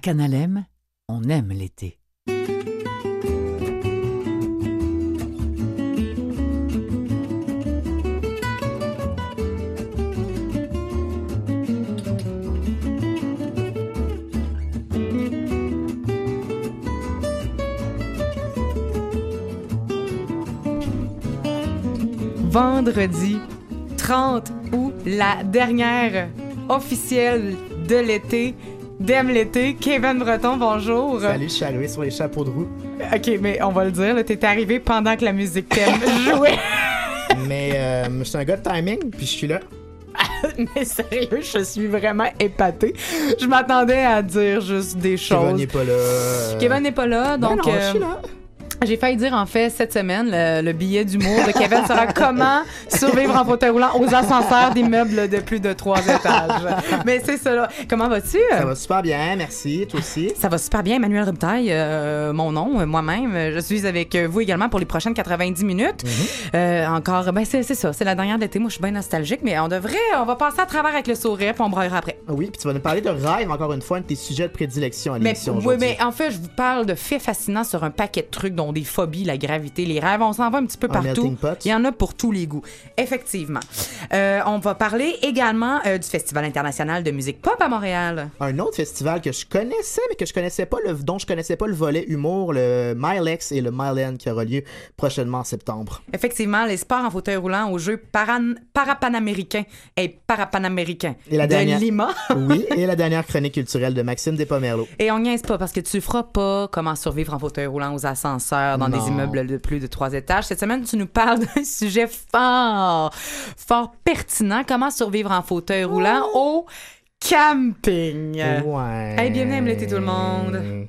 Canalem, on aime l'été. Vendredi 30 août, la dernière officielle de l'été. D'aime l'été. Kevin Breton, bonjour. Salut, je suis sur les chapeaux de roue. OK, mais on va le dire, t'es arrivé pendant que la musique thème jouait. Mais euh, je suis un gars de timing, puis je suis là. mais sérieux, je suis vraiment épatée. Je m'attendais à dire juste des Kevin choses. n'est pas là. euh, Kevin n'est pas là, donc non, je euh, suis là. J'ai failli dire en fait cette semaine le, le billet d'humour de Kevin sera comment survivre en fauteuil roulant aux ascenseurs d'immeubles de plus de trois étages. Mais c'est ça. là. Comment vas-tu? Ça va super bien, merci. Toi aussi? Ça va super bien, Emmanuel Rubtaille, euh, mon nom, euh, moi-même. Je suis avec euh, vous également pour les prochaines 90 minutes. Euh, encore, ben c'est c'est ça, c'est la dernière de l'été. Moi, je suis bien nostalgique, mais on devrait, on va passer à travers avec le sourire, puis on braillera après. Ah Oui, puis tu vas nous parler de rêve, encore une fois, un de tes sujets de prédilection à l'émission oui, mais en fait, je vous parle de faits fascinants sur un paquet de trucs, dont des phobies, la gravité, les rêves. On s'en va un petit peu Un partout. Il y en a pour tous les goûts. Effectivement. Euh, on va parler également euh, du Festival international de musique pop à Montréal. Un autre festival que je connaissais, mais que je connaissais pas le, dont je connaissais pas le volet humour, le Milex et le Milen qui aura lieu prochainement en septembre. Effectivement, les sports en fauteuil roulant aux Jeux paran- parapanaméricains et parapanaméricains Et la de dernière- Lima. Oui, et la dernière chronique culturelle de Maxime Despomerleau. Et on niaise pas parce que tu feras pas comment survivre en fauteuil roulant aux ascenseurs dans Non. des immeubles de plus de trois étages. Cette semaine, tu nous parles d'un sujet fort, fort pertinent. Comment survivre en fauteuil roulant au camping? Ouais. Hey, bienvenue à l'été, tout le monde.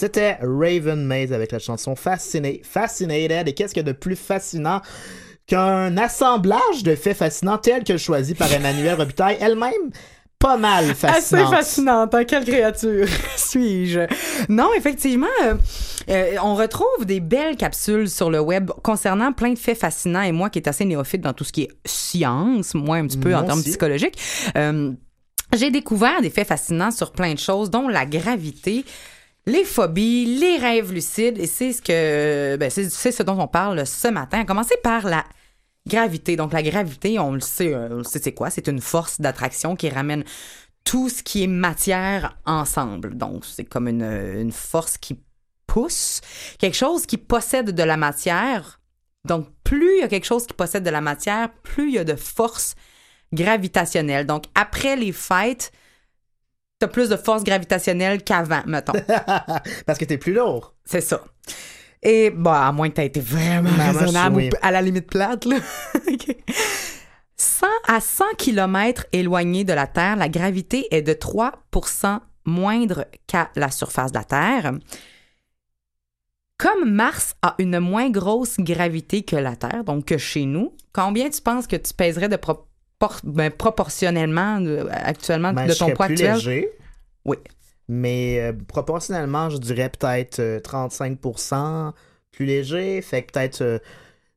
C'était Raven Maze avec la chanson Fascina- Fascinated. Et qu'est-ce qu'il y a de plus fascinant qu'un assemblage de faits fascinants tel que choisi par Emmanuel Robitaille, elle-même pas mal Assez fascinante. fascinante, hein? Quelle créature suis-je? Non, effectivement, euh, euh, on retrouve des belles capsules sur le web concernant plein de faits fascinants. Et moi, qui est assez néophyte dans tout ce qui est science, moi un petit peu en termes aussi. psychologiques, euh, j'ai découvert des faits fascinants sur plein de choses, dont la gravité. Les phobies, les rêves lucides, et c'est ce que ben, c'est ce dont on parle ce matin. À commencer par la gravité. Donc la gravité, on le sait, euh, on le sait c'est quoi? C'est une force d'attraction qui ramène tout ce qui est matière ensemble. Donc c'est comme une, une force qui pousse quelque chose qui possède de la matière. Donc plus il y a quelque chose qui possède de la matière, plus il y a de force gravitationnelle. Donc après les fêtes, t'as plus de force gravitationnelle qu'avant, mettons. Parce que t'es plus lourd. C'est ça. Et, bah, à moins que tu été vraiment moi, raisonnable je- oui. ou à la limite plate, là. OK. 100 à 100 km éloigné de la Terre, la gravité est de 3% moindre qu'à la surface de la Terre. Comme Mars a une moins grosse gravité que la Terre, donc que chez nous, combien tu penses que tu pèserais de propor- ben, proportionnellement de- actuellement Ben, de je ton serais poids plus actuel? léger. Oui. Mais euh, proportionnellement, je dirais peut-être euh, 35% plus léger. Fait que peut-être euh,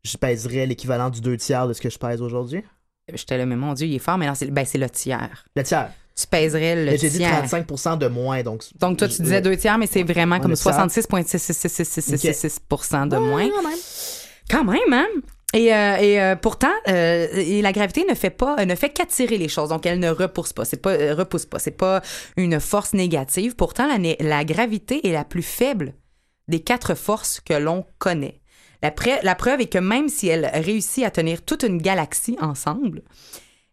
je pèserais l'équivalent du deux tiers de ce que je pèse aujourd'hui. J'étais là, mais mon Dieu, il est fort, mais non, c'est ben, c'est le tiers. Le tiers. Tu pèserais le Mais J'ai dit tiers. 35% de moins. Donc, Donc, toi, tu je- disais deux tiers, mais c'est vraiment comme le tiers. 66,66666% de Ouais, moins. quand même. Quand même, hein? Et, euh, et euh, pourtant, euh, et la gravité ne fait pas, ne fait qu'attirer les choses. Donc, elle ne repousse pas. C'est pas, repousse pas. C'est pas une force négative. Pourtant, la, gravité est la plus faible des quatre forces que l'on connaît. La, pre- la preuve est que même si elle réussit à tenir toute une galaxie ensemble,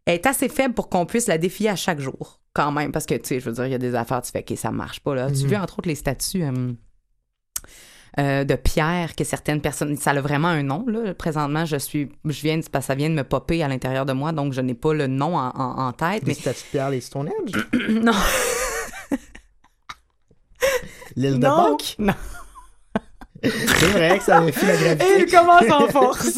elle est assez faible pour qu'on puisse la défier à chaque jour, quand même. Parce que, tu sais, je veux dire, il y a des affaires, tu fais, OK, ça marche pas, là. Tu vois, entre autres, les statues euh, de pierre que certaines personnes... Ça a vraiment un nom, là. Présentement, je suis... Je viens... de- ça vient de me popper à l'intérieur de moi, donc je n'ai pas le nom en, en- en tête. Les Mais statues de pierre, les Stonehenge. non, L'île de Pâques. non. C'est vrai que ça défie la gravité. Il commence en force.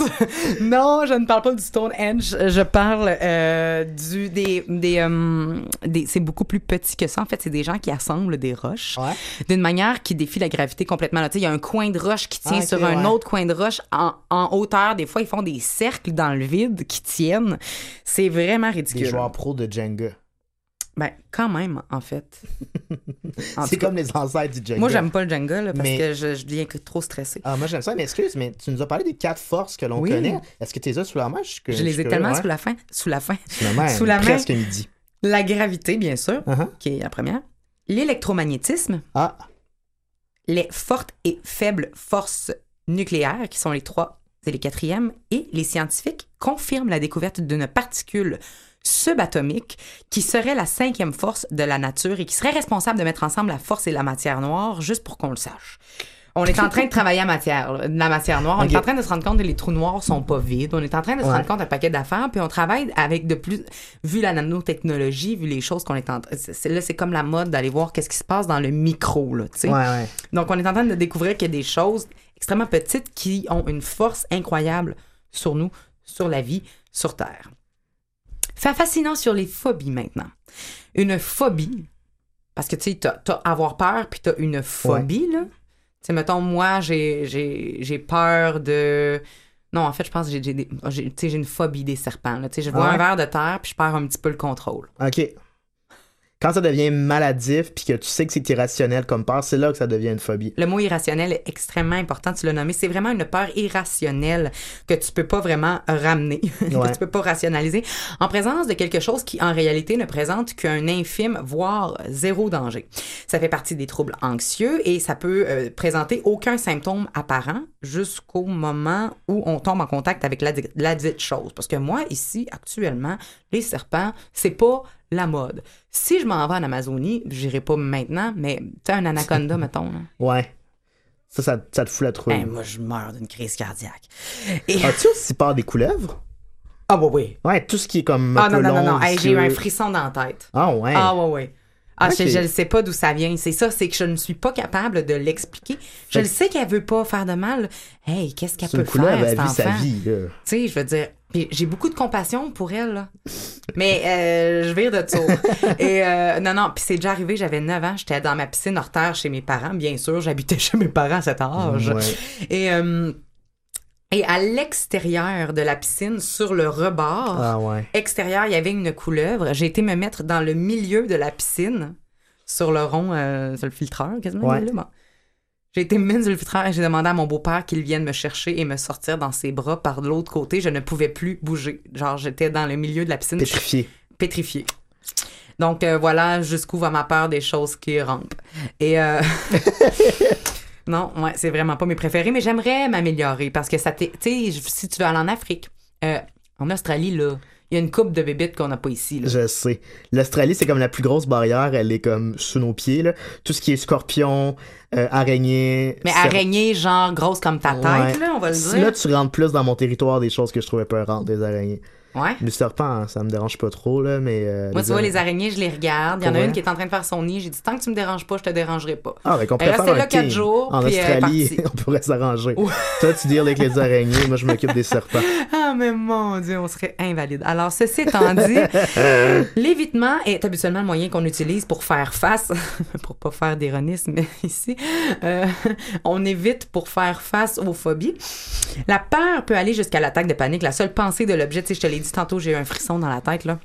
non, je ne parle pas du Stonehenge. Je parle euh, du des des, euh, des- c'est beaucoup plus petit que ça. En fait, c'est des gens qui assemblent des roches Ouais. d'une manière qui défie la gravité complètement. là. Tu sais, Il y a un coin de roche qui tient Ah, sur un ouais. autre coin de roche en, en hauteur. Des fois, ils font des cercles dans le vide qui tiennent. C'est vraiment Des ridicule. joueurs pros de Jenga. Ben, quand même, en fait. C'est comme les ancêtres du Jenga. Moi, j'aime pas le Jenga là, parce Mais- que je, je deviens trop stressée. Ah, moi, j'aime ça, mais excuse, mais tu nous as parlé des quatre forces que l'on Oui. connaît. Est-ce que tu les as sous la main? Je, les ai tellement sous la fin. Sous la fin. Sous la main. sous la main. Presque midi. La gravité, bien sûr, Uh-huh. qui est la première. L'électromagnétisme, Ah, les fortes et faibles forces nucléaires, qui sont les trois et les quatrièmes, et les scientifiques confirment la découverte d'une particule subatomique qui serait la cinquième force de la nature et qui serait responsable de mettre ensemble la force et la matière noire, juste pour qu'on le sache. On est en train de travailler à matière, la matière noire. On est en train de se rendre compte que les trous noirs sont pas vides. On est en train de se Ouais. rendre compte d'un paquet d'affaires. Puis on travaille avec de plus, vu la nanotechnologie, vu les choses qu'on est en train. Là, c'est comme la mode d'aller voir qu'est-ce qui se passe dans le micro, là, tu sais. ouais, ouais. Donc, on est en train de découvrir qu'il y a des choses extrêmement petites qui ont une force incroyable sur nous, sur la vie, sur Terre. Fait fascinant sur les phobies maintenant. Une phobie, parce que tu sais, t'as, avoir peur puis t'as une phobie, là. Tu sais, mettons, moi, j'ai, j'ai, j'ai peur de. Non, en fait, je pense que j'ai, j'ai, des- j'ai- tu sais, j'ai une phobie des serpents. Là. Tu sais, Je vois Ah ouais? un verre de terre puis je perds un petit peu le contrôle. OK. Quand ça devient maladif puis que tu sais que c'est irrationnel comme peur, c'est là que ça devient une phobie. Le mot irrationnel est extrêmement important, tu l'as nommé. C'est vraiment une peur irrationnelle que tu peux pas vraiment ramener, Ouais. que tu peux pas rationaliser, en présence de quelque chose qui, en réalité, ne présente qu'un infime, voire zéro danger. Ça fait partie des troubles anxieux et ça peut euh, présenter aucun symptôme apparent jusqu'au moment où on tombe en contact avec la, la dite chose. Parce que moi, ici, actuellement, les serpents, c'est pas la mode. Si je m'en vais en Amazonie, j'irai pas maintenant, mais tu un anaconda, mettons, là. Ouais. Ça, ça, ça te fout la trouille. Hey, moi, je meurs d'une crise cardiaque. Et... As-tu aussi peur des couleuvres? Ah, ouais, oui. Ouais, tout ce qui est comme. Ah, non, non, non, non. Hey, j'ai eu un frisson dans la tête. Ah, ouais. Ah, ouais, ouais. Ah, je, ne sais pas d'où ça vient. C'est ça, c'est que je ne suis pas capable de l'expliquer. Je le sais qu'elle veut pas faire de mal. Hey, qu'est-ce qu'elle peut faire, elle cet vit sa enfant? vie. Tu sais, je veux dire, j'ai beaucoup de compassion pour elle, là. Mais euh, je vire de tout. Et euh, non, non, puis c'est déjà arrivé, j'avais 9 ans, j'étais dans ma piscine hors terre chez mes parents, bien sûr, j'habitais chez mes parents à cet âge. Ouais. Et, euh, et à l'extérieur de la piscine, sur le rebord, Ah ouais. extérieur, il y avait une couleuvre. J'ai été me mettre dans le milieu de la piscine, sur le rond, euh, sur le filtreur, quasiment. Ouais. là, bon. J'ai été me mettre sur le filtreur et j'ai demandé à mon beau-père qu'il vienne me chercher et me sortir dans ses bras par l'autre côté. Je ne pouvais plus bouger. Genre, j'étais dans le milieu de la piscine, Pétrifié. pétrifiée. Donc, euh, voilà jusqu'où va ma peur des choses qui rampent. Et... euh, Non, ouais, c'est vraiment pas mes préférés, mais j'aimerais m'améliorer parce que ça t'est. Tu sais, si tu veux aller en Afrique, euh, en Australie, là, il y a une coupe de bébites qu'on n'a pas ici. Là. Je sais. L'Australie, c'est comme la plus grosse barrière. Elle est comme sous nos pieds, là. Tout ce qui est scorpion, euh, araignée. Mais araignée, genre grosse comme ta tête, Ouais. là, on va le dire. Là, tu rentres plus dans mon territoire des choses que je trouvais peurantes, des araignées. Ouais. Le serpent, hein, ça me dérange pas trop, là, mais. euh, Moi, tu vois, les araignées, je les regarde. Il y en a une qui est en train de faire son nid. J'ai dit, tant que tu me déranges pas, je te dérangerai pas. Ah, mais qu'on Elle pourrait restait faire là quatre jours, En puis Australie, on pourrait s'arranger. Ouais. Toi, tu deals avec les araignées, moi, je m'occupe des serpents. Ah, mais mon Dieu, on serait invalide. Alors, ceci étant dit, l'évitement est habituellement le moyen qu'on utilise pour faire face, pour pas faire d'ironisme ici, euh, on évite pour faire face aux phobies. La peur peut aller jusqu'à l'attaque de panique. La seule pensée de l'objet, tu sais, je te l'ai dit tantôt, j'ai eu un frisson dans la tête, là.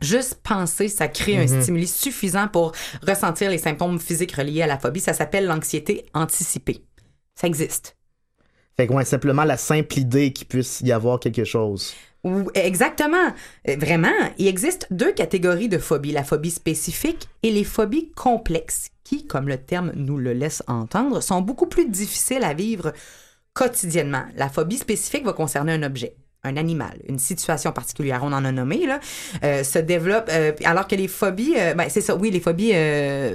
Juste penser, ça crée un stimuli suffisant pour ressentir les symptômes physiques reliés à la phobie. Ça s'appelle l'anxiété anticipée. Ça existe. Fait que, ouais, simplement la simple idée qu'il puisse y avoir quelque chose. Exactement. Euh, Vraiment, il existe deux catégories de phobies, la phobie spécifique et les phobies complexes, qui, comme le terme nous le laisse entendre, sont beaucoup plus difficiles à vivre quotidiennement. La phobie spécifique va concerner un objet un animal, une situation particulière, on en a nommé, là, euh, se développe, euh, alors que les phobies, euh, ben, c'est ça, oui, les phobies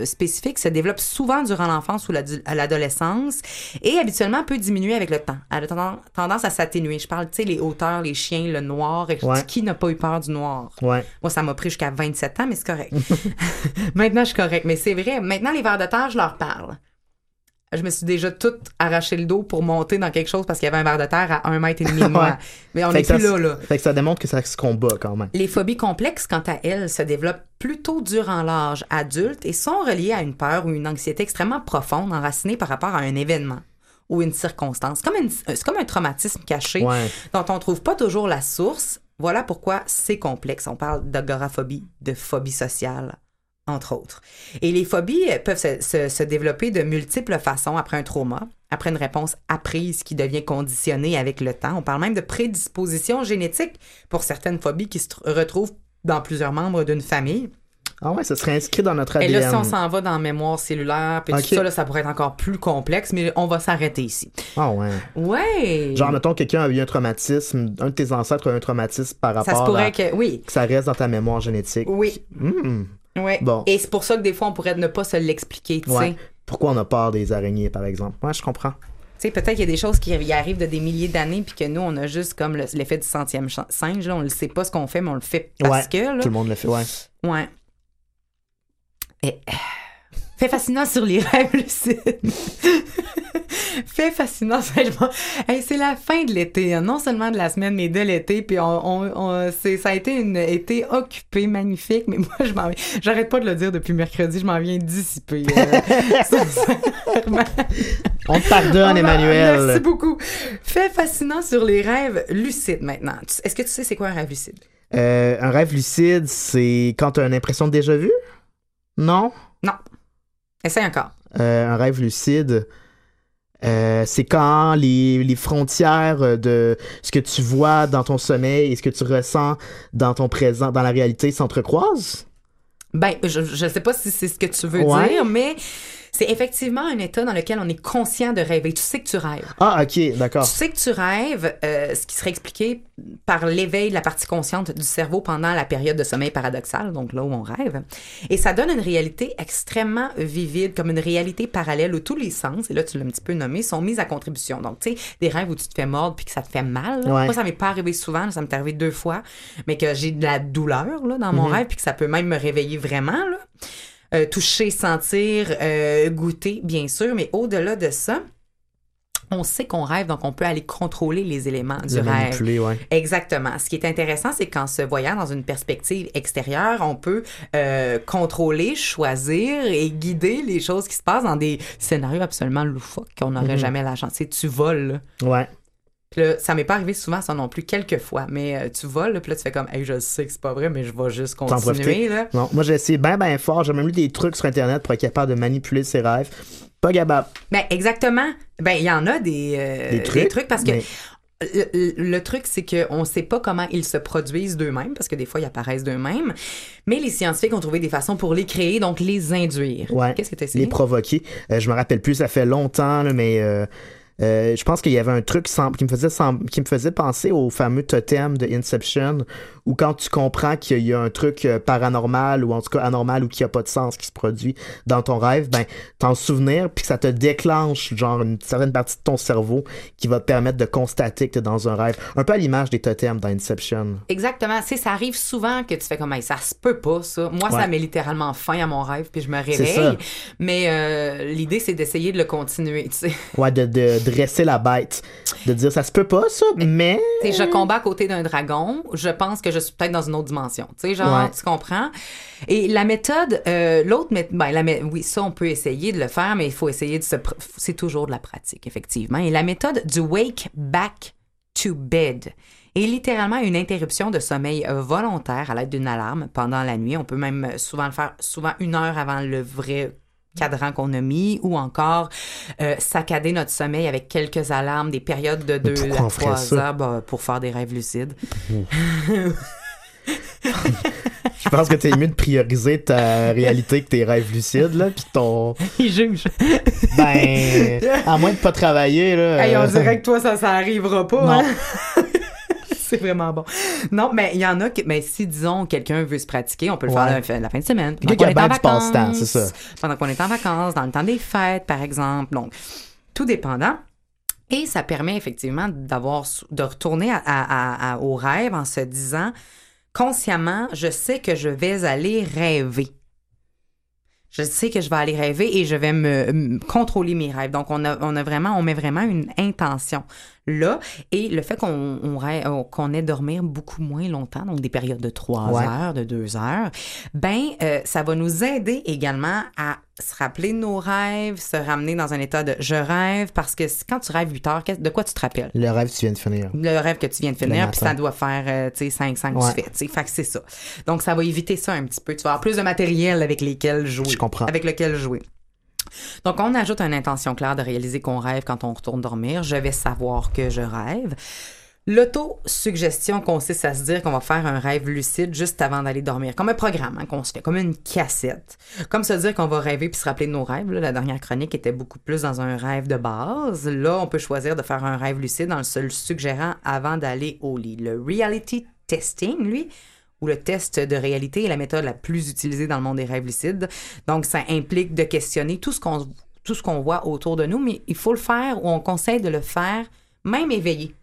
spécifiques se développent souvent durant l'enfance ou l'adolescence et habituellement peut diminuer avec le temps. Elle a tendance- à s'atténuer. Je parle, tu sais, les hauteurs, les chiens, le noir, et Ouais. qui n'a pas eu peur du noir? Ouais. Moi, ça m'a pris jusqu'à 27 ans, mais c'est correct. Maintenant, je suis correct. Mais c'est vrai. Maintenant, les vers de terre, je leur parle. Je me suis déjà tout arraché le dos pour monter dans quelque chose parce qu'il y avait un ver de terre à un mètre et demi de moi. Ouais. Mais on n'est ça plus là, là. Fait que ça démontre que ça se combat quand même. Les phobies complexes, quant à elles, se développent plutôt durant l'âge adulte et sont reliées à une peur ou une anxiété extrêmement profonde, enracinée par rapport à un événement ou une circonstance. Comme une- C'est comme un traumatisme caché Ouais. dont on trouve pas toujours la source. Voilà pourquoi c'est complexe. On parle d'agoraphobie, de phobie sociale, entre autres. Et les phobies euh, peuvent se, se- se développer de multiples façons après un trauma, après une réponse apprise qui devient conditionnée avec le temps. On parle même de prédisposition génétique pour certaines phobies qui se tr- retrouvent dans plusieurs membres d'une famille. Ah ouais, ça serait inscrit dans notre Et ADN. là, si on s'en va dans la mémoire cellulaire, puis tout ça, là, ça pourrait être encore plus complexe, mais on va s'arrêter ici. Ah ouais. Ouais! Genre, mettons, quelqu'un a eu un traumatisme, un de tes ancêtres a eu un traumatisme par rapport ça se pourrait à... que... Oui. que ça reste dans ta mémoire génétique. Oui. Hmm. Ouais. Bon. Et c'est pour ça que des fois, on pourrait ne pas se l'expliquer, tu Ouais. sais. Pourquoi on a peur des araignées, par exemple? Ouais, je comprends. Tu sais, peut-être qu'il y a des choses qui arrivent de des milliers d'années, puis que nous, on a juste comme le- l'effet du centième singe, là, on ne sait pas ce qu'on fait, mais on le fait parce ouais. que, là. Tout le monde le fait, ouais. Ouais. Et... Fait fascinant sur les rêves lucides. fait fascinant. Hey, c'est la fin de l'été, hein. non seulement de la semaine, mais de l'été. Puis on, on- on- c'est, ça a été une été occupée, magnifique. Mais moi, je m'en. J'arrête pas de le dire depuis mercredi, je m'en viens dissiper. euh. On te pardonne, Emmanuel. Merci beaucoup. Fait fascinant sur les rêves lucides maintenant. Est-ce que tu sais c'est quoi un rêve lucide? Euh, un rêve lucide, c'est quand tu as une impression de déjà vu? Non? Non. Essaye encore. Euh, un rêve lucide, euh, c'est quand les, les frontières de ce que tu vois dans ton sommeil et ce que tu ressens dans ton présent, dans la réalité, s'entrecroisent? Ben, je ne sais pas si c'est ce que tu veux Ouais. dire, mais c'est effectivement un état dans lequel on est conscient de rêver. Tu sais que tu rêves. Ah, ok, d'accord. Tu sais que tu rêves, euh, ce qui serait expliqué par l'éveil de la partie consciente du cerveau pendant la période de sommeil paradoxal, donc là où on rêve. Et ça donne une réalité extrêmement vivide, comme une réalité parallèle où tous les sens, et là tu l'as un petit peu nommé, sont mis à contribution. Donc, tu sais, des rêves où tu te fais mordre puis que ça te fait mal. là. Ouais. Moi, ça m'est pas arrivé souvent, là, ça m'est arrivé deux fois, mais que j'ai de la douleur là, dans mon Mhm. rêve puis que ça peut même me réveiller vraiment. Là. Euh, toucher, sentir, euh, goûter, bien sûr, mais au-delà de ça, on sait qu'on rêve, donc on peut aller contrôler les éléments du Le rêve. manipuler, ouais. Exactement. Ce qui est intéressant, c'est qu'en se voyant dans une perspective extérieure, on peut euh, contrôler, choisir et guider les choses qui se passent dans des scénarios absolument loufoques qu'on n'aurait Mhm. jamais la chance. Tu sais, tu voles. Ouais. Puis là, ça m'est pas arrivé souvent, ça non plus, quelques fois. Mais euh, tu voles, là, puis là, tu fais comme, hey, je sais que c'est pas vrai, mais je vais juste continuer. Là. Non, moi j'ai essayé bien bien fort. J'ai même lu des trucs sur internet pour être capable de manipuler ses rêves. Pas capable. Ben, exactement. Ben, il y en a des, euh, Des trucs, parce que mais- le, truc, c'est qu'on ne sait pas comment ils se produisent d'eux-mêmes, parce que des fois, ils apparaissent d'eux-mêmes. Mais les scientifiques ont trouvé des façons pour les créer, donc les induire. Ouais. Qu'est-ce que tu as essayé? les provoquer. Euh, je me rappelle plus, ça fait longtemps, là, mais euh, je pense qu'il y avait un truc qui me faisait qui me faisait penser au fameux totem de Inception, où quand tu comprends qu'il y a un truc euh, paranormal ou en tout cas anormal ou qui a pas de sens qui se produit dans ton rêve, ben t'en souvenir puis que ça te déclenche genre une certaine partie de ton cerveau qui va te permettre de constater que t'es dans un rêve, un peu à l'image des totems dans Inception. Exactement. Sais, ça arrive souvent que tu fais comme, Hey, ça se peut pas, ça. Moi, ça met littéralement fin à mon rêve, puis je me réveille. Mais euh, l'idée, c'est d'essayer de le continuer, tu sais. Ouais, de, de dresser la bête, de dire ça se peut pas ça, mais Tu sais, je combats à côté d'un dragon, je pense que je suis peut-être dans une autre dimension. Tu sais, genre, Ouais. tu comprends? Et la méthode, euh, l'autre méthode, ben, la mé- oui, ça, on peut essayer de le faire, mais il faut essayer de se. pr- C'est toujours de la pratique, effectivement. Et la méthode du wake back to bed est littéralement une interruption de sommeil volontaire à l'aide d'une alarme pendant la nuit. On peut même souvent le faire, souvent une heure avant le vrai cadran qu'on a mis ou encore euh, saccader notre sommeil avec quelques alarmes, des périodes de deux pourquoi à on ferait trois ça? heures bah, pour faire des rêves lucides. Je pense que t'es mieux de prioriser ta réalité que tes rêves lucides, là, pis ton... Il juge. Ben, à moins de pas travailler, là... Hey, on dirait que toi, ça, ça arrivera pas. Non. hein? C'est vraiment bon. Non, mais il y en a que, mais si, disons, quelqu'un veut se pratiquer, on peut le Ouais. faire la fin, la fin de semaine. pendant qu'on est en vacances, c'est ça. Pendant qu'on est en vacances, dans le temps des fêtes, par exemple. Donc, tout dépendant. Et ça permet effectivement d'avoir, de retourner à, à- à- au rêve en se disant, consciemment, je sais que je vais aller rêver. Je sais que je vais aller rêver et je vais me, me contrôler mes rêves. Donc, on a, on a vraiment, on met vraiment une intention là. Et le fait qu'on on euh, qu'on ait dormir beaucoup moins longtemps, donc des périodes de trois Ouais. heures, de deux heures, ben, euh, ça va nous aider également à se rappeler de nos rêves, se ramener dans un état de je rêve, parce que quand tu rêves 8 heures, de quoi tu te rappelles? Le rêve que tu viens de finir. le rêve que tu viens de finir, puis ça doit faire, euh, tu sais, 5 5 Ouais. tu fais, tu. Fait que c'est ça. Donc, ça va éviter ça un petit peu. Tu vas avoir plus de matériel avec lesquels jouer. Je comprends. Avec lequel jouer. Donc, on ajoute une intention claire de réaliser qu'on rêve quand on retourne dormir. Je vais savoir que je rêve. L'auto-suggestion consiste à se dire qu'on va faire un rêve lucide juste avant d'aller dormir, comme un programme hein, qu'on se fait, comme une cassette. Comme se dire qu'on va rêver puis se rappeler de nos rêves. là. la dernière chronique était beaucoup plus dans un rêve de base. Là, on peut choisir de faire un rêve lucide en se le suggérant avant d'aller au lit. Le reality testing, lui, ou le test de réalité est la méthode la plus utilisée dans le monde des rêves lucides. Donc, ça implique de questionner tout ce qu'on tout ce qu'on voit autour de nous, mais il faut le faire ou on conseille de le faire même éveillé.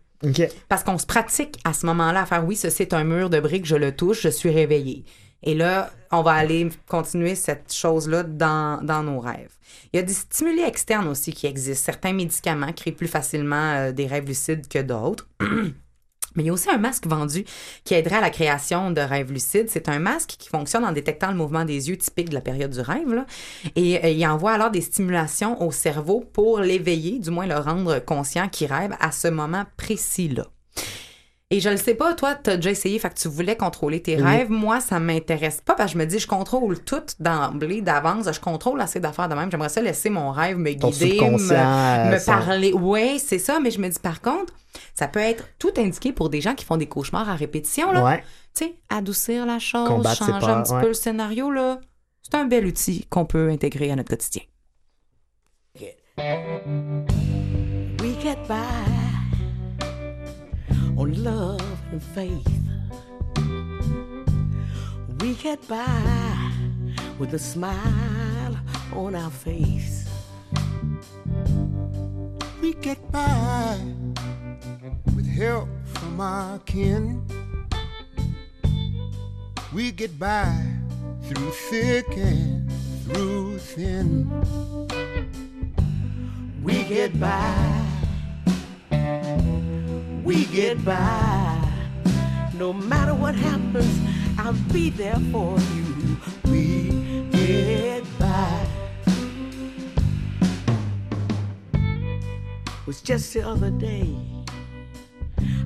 Parce qu'on se pratique à ce moment-là à faire oui, ceci est un mur de briques, je le touche, je suis réveillé. Et là, on va aller continuer cette chose-là dans, dans nos rêves. Il y a des stimuli externes aussi qui existent. Certains médicaments créent plus facilement euh, des rêves lucides que d'autres. Mais il y a aussi un masque vendu qui aiderait à la création de rêves lucides. C'est un masque qui fonctionne en détectant le mouvement des yeux typique de la période du rêve. Et euh, il envoie alors des stimulations au cerveau pour l'éveiller, du moins le rendre conscient qu'il rêve à ce moment précis-là. Et je le sais pas, toi, tu as déjà essayé, fait que tu voulais contrôler tes Oui. rêves. Moi, ça m'intéresse pas parce que je me dis, je contrôle tout d'emblée, d'avance. Je contrôle assez d'affaires de même. J'aimerais ça laisser mon rêve me Ton guider, me, euh, me ça- parler. Oui, c'est ça, mais je me dis, par contre, ça peut être tout indiqué pour des gens qui font des cauchemars à répétition. Là. Ouais. Tu sais, adoucir la chose, Combattre changer peurs, un petit ouais. peu le scénario. là. C'est un bel outil qu'on peut intégrer à notre quotidien. We get by on love and faith. We get by with a smile on our face. We get by with help from our kin. We get by through thick and through thin. We get by. We get by. No matter what happens, I'll be there for you. We get by. It was just the other day.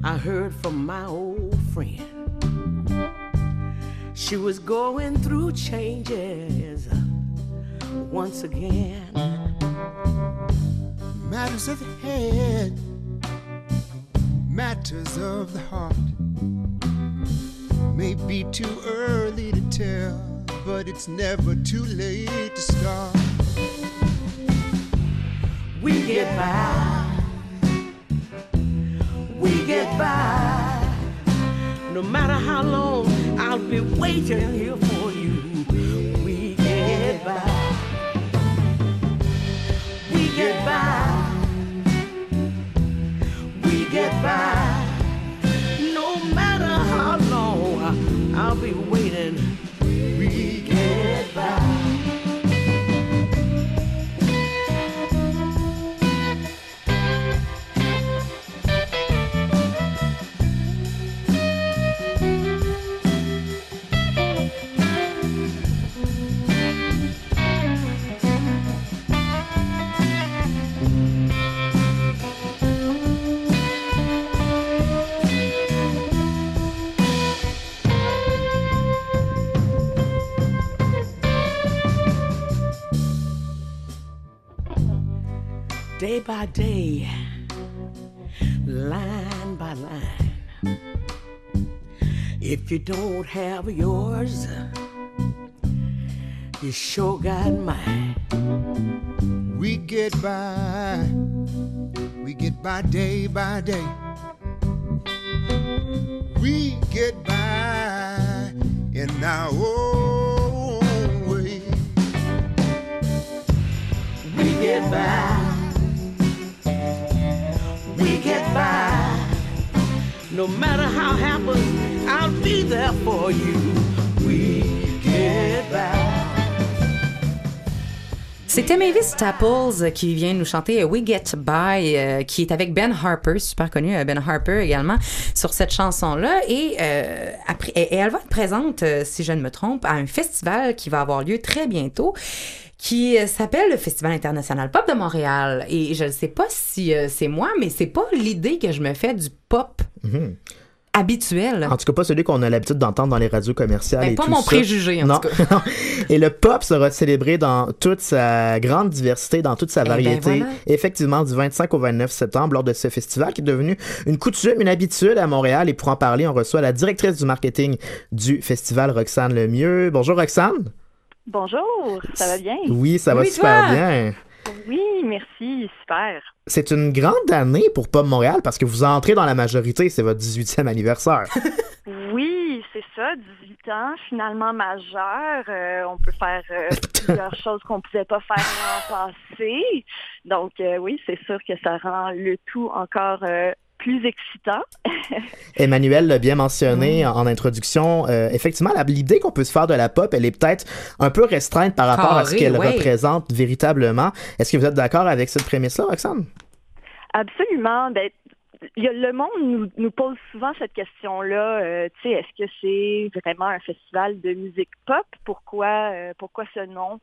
I heard from my old friend. She was going through changes once again. Matters of the head, matters of the heart. May be too early to tell, but it's never too late to start. We get by. We get by. No matter how long, I'll be waiting here for you. We get by. We get by. Get by. No matter how long, I'll be waiting. Day by day, line by line. If you don't have yours, you sure got mine. We get by, we get by day by day. We get by in our own way. We get by. We get by. C'était Mavis Staples qui vient nous chanter We Get By, euh, qui est avec Ben Harper, super connu euh, Ben Harper également, sur cette chanson-là. Et, euh, et, elle va être présente, si je ne me trompe, à un festival qui va avoir lieu très bientôt qui euh, s'appelle le Festival international pop de Montréal. Et je ne sais pas si euh, c'est moi, mais c'est pas l'idée que je me fais du pop habituel. En tout cas, pas celui qu'on a l'habitude d'entendre dans les radios commerciales. Ben, et pas tout mon ça. préjugé, en non. tout cas. et le pop sera célébré dans toute sa grande diversité, dans toute sa ben, variété. voilà. Effectivement, du 25 au 29 septembre, lors de ce festival qui est devenu une coutume, une habitude à Montréal. Et pour en parler, on reçoit la directrice du marketing du festival, Roxane Lemieux. Bonjour, Roxane. Bonjour, ça va bien? Oui, ça va Oui, super toi? bien. Oui, merci, super. C'est une grande année pour Pop Montréal parce que vous entrez dans la majorité, c'est votre 18e anniversaire. Oui, c'est ça, 18 ans, finalement majeur. Euh, on peut faire euh, plusieurs choses qu'on ne pouvait pas faire l'an passé. Donc euh, oui, c'est sûr que ça rend le tout encore euh, plus excitant. Emmanuel l'a bien mentionné en, en introduction. Euh, effectivement, l'idée qu'on peut se faire de la pop, elle est peut-être un peu restreinte par rapport à ce qu'elle ouais. représente véritablement. Est-ce que vous êtes d'accord avec cette prémisse-là, Roxane? Absolument. Ben, il y a- le monde nous, nous pose souvent cette question-là. euh, tu sais, est-ce que c'est vraiment un festival de musique pop? Pourquoi, euh, pourquoi ce nom?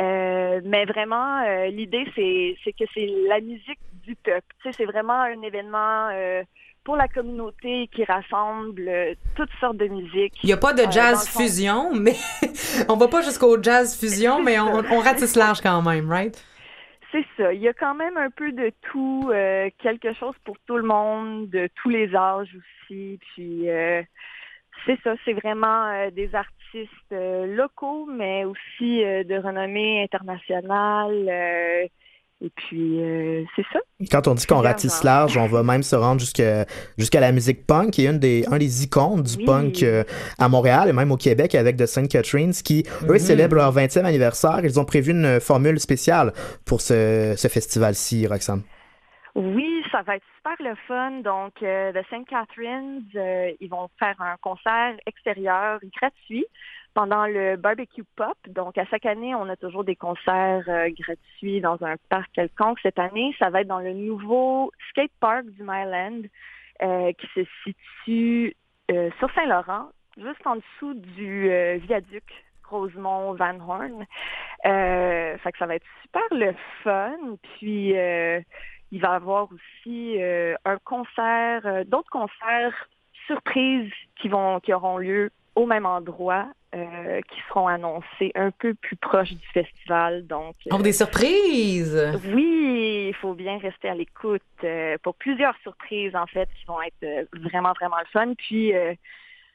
Euh, Mais vraiment, euh, l'idée c'est, c'est que c'est la musique du peuple. Tu sais, c'est vraiment un événement euh, pour la communauté qui rassemble euh, toutes sortes de musiques. Il n'y a pas de Euh, jazz fusion, mais on va pas jusqu'au jazz fusion, mais on, on ratisse large quand même, right? C'est ça. Il y a quand même un peu de tout, quelque chose pour tout le monde, de tous les âges aussi. Puis c'est ça, c'est vraiment des artistes locaux, mais aussi de renommée internationale. Et puis euh, c'est ça. Quand on dit qu'on ratisse large, on va même se rendre jusqu'à jusqu'à la musique punk, qui est une des, un des icônes du Oui. punk euh, à Montréal et même au Québec avec The St. Catharines, qui, eux, célèbrent leur 20e anniversaire. Ils ont prévu une formule spéciale pour ce, ce festival-ci, Roxane. Oui, ça va être super le fun. Donc, euh, The St. Catharines, ils vont faire un concert extérieur gratuit. Pendant le barbecue pop. Donc, à chaque année, on a toujours des concerts euh, gratuits dans un parc quelconque. Cette année, ça va être dans le nouveau skate park du Myland euh, qui se situe euh, sur Saint-Laurent, juste en dessous du euh, viaduc Rosemont Van Horn. Euh, fait que ça va être super le fun. Puis il va y avoir aussi un concert, d'autres concerts surprises qui vont qui auront lieu au même endroit, euh, qui seront annoncés un peu plus proche du festival. Donc Oh, euh, des surprises! oui, il faut bien rester à l'écoute euh, pour plusieurs surprises, en fait, qui vont être euh, vraiment, vraiment le fun. Puis, euh,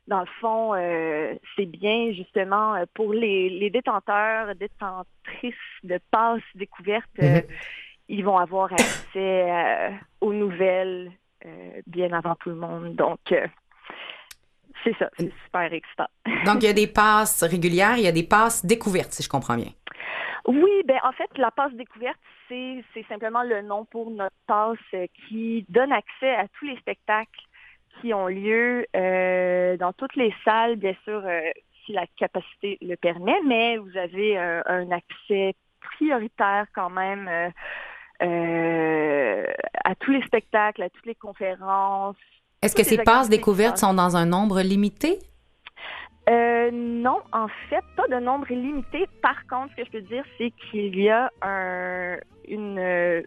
dans le fond, euh, c'est bien, justement, euh, pour les, les détenteurs, détentrices de passes découvertes, euh, Mhm. ils vont avoir accès euh, aux nouvelles euh, bien avant tout le monde. Donc, euh, c'est ça, c'est super excitant. Donc, il y a des passes régulières, il y a des passes découvertes, si je comprends bien. Oui, ben en fait, la passe découverte, c'est c'est simplement le nom pour notre passe euh, qui donne accès à tous les spectacles qui ont lieu euh, dans toutes les salles, bien sûr, euh, si la capacité le permet, mais vous avez euh, un accès prioritaire quand même à tous les spectacles, à toutes les conférences. Est-ce que ces passes découvertes sont dans un nombre limité? Euh, non, en fait, pas de nombre illimité. Par contre, ce que je peux dire, c'est qu'il y a un, une, euh,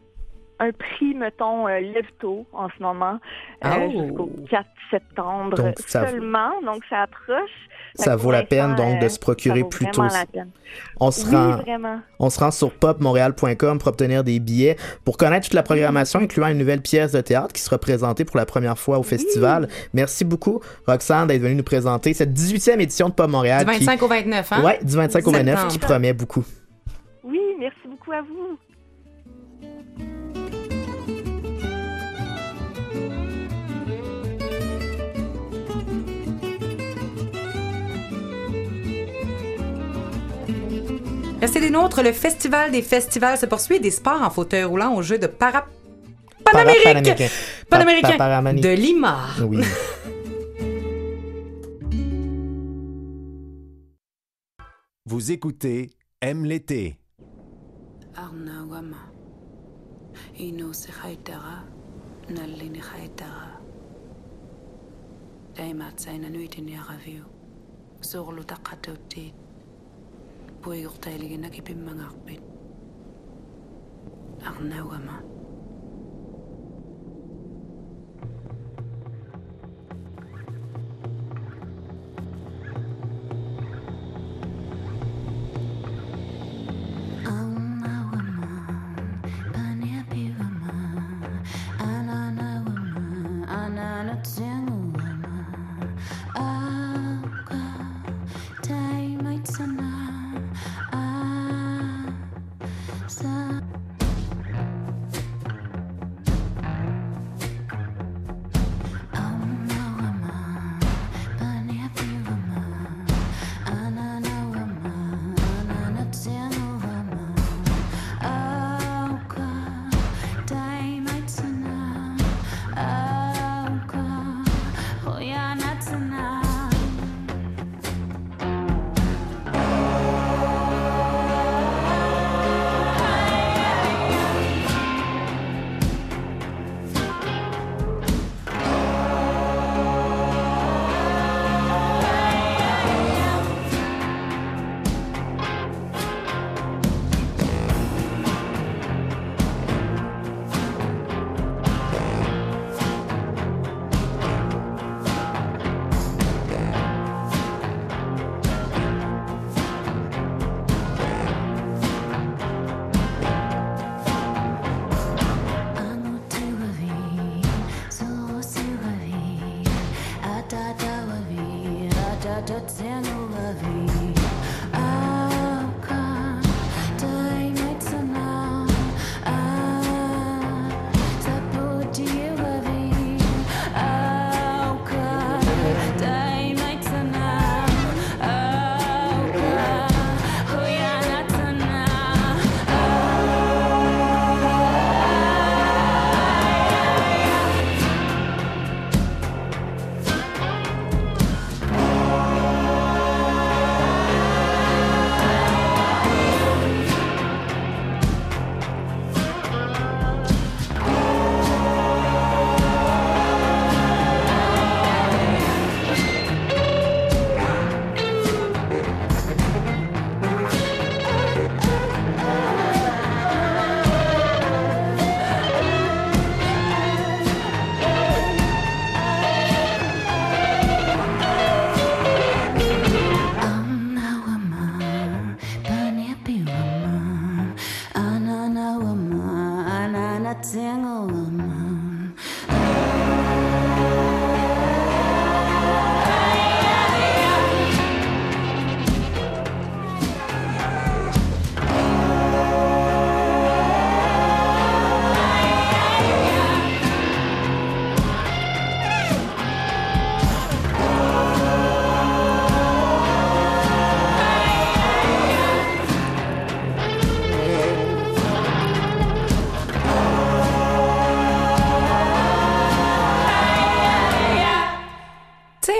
un prix, mettons, euh, lève-tôt en ce moment, euh, Oh. jusqu'au 4 septembre Donc, ça- seulement. Donc, ça approche. Ça vaut la peine, donc, de euh, se procurer ça vaut plus vraiment tôt. la peine. On se Oui, rend, vraiment. on se rend sur popmontréal.com pour obtenir des billets, pour connaître toute la programmation, incluant une nouvelle pièce de théâtre qui sera présentée pour la première fois au festival. Merci beaucoup, Roxane, d'être venue nous présenter cette 18e édition de Pop Montréal. Du qui- 25 au 29, hein? Ouais, du 25 au 29, Septembre. qui promet beaucoup. Oui, merci beaucoup à vous. Restez des nôtres, le festival des festivals se poursuit des sports en fauteuil roulant au jeu de para... Panamérique! Panaméricain. Panaméricain Pa- pa- paramani- de Lima. Oui. Vous écoutez Aime l'été. بويغتالينا كي بيما غاقبين أغناو أما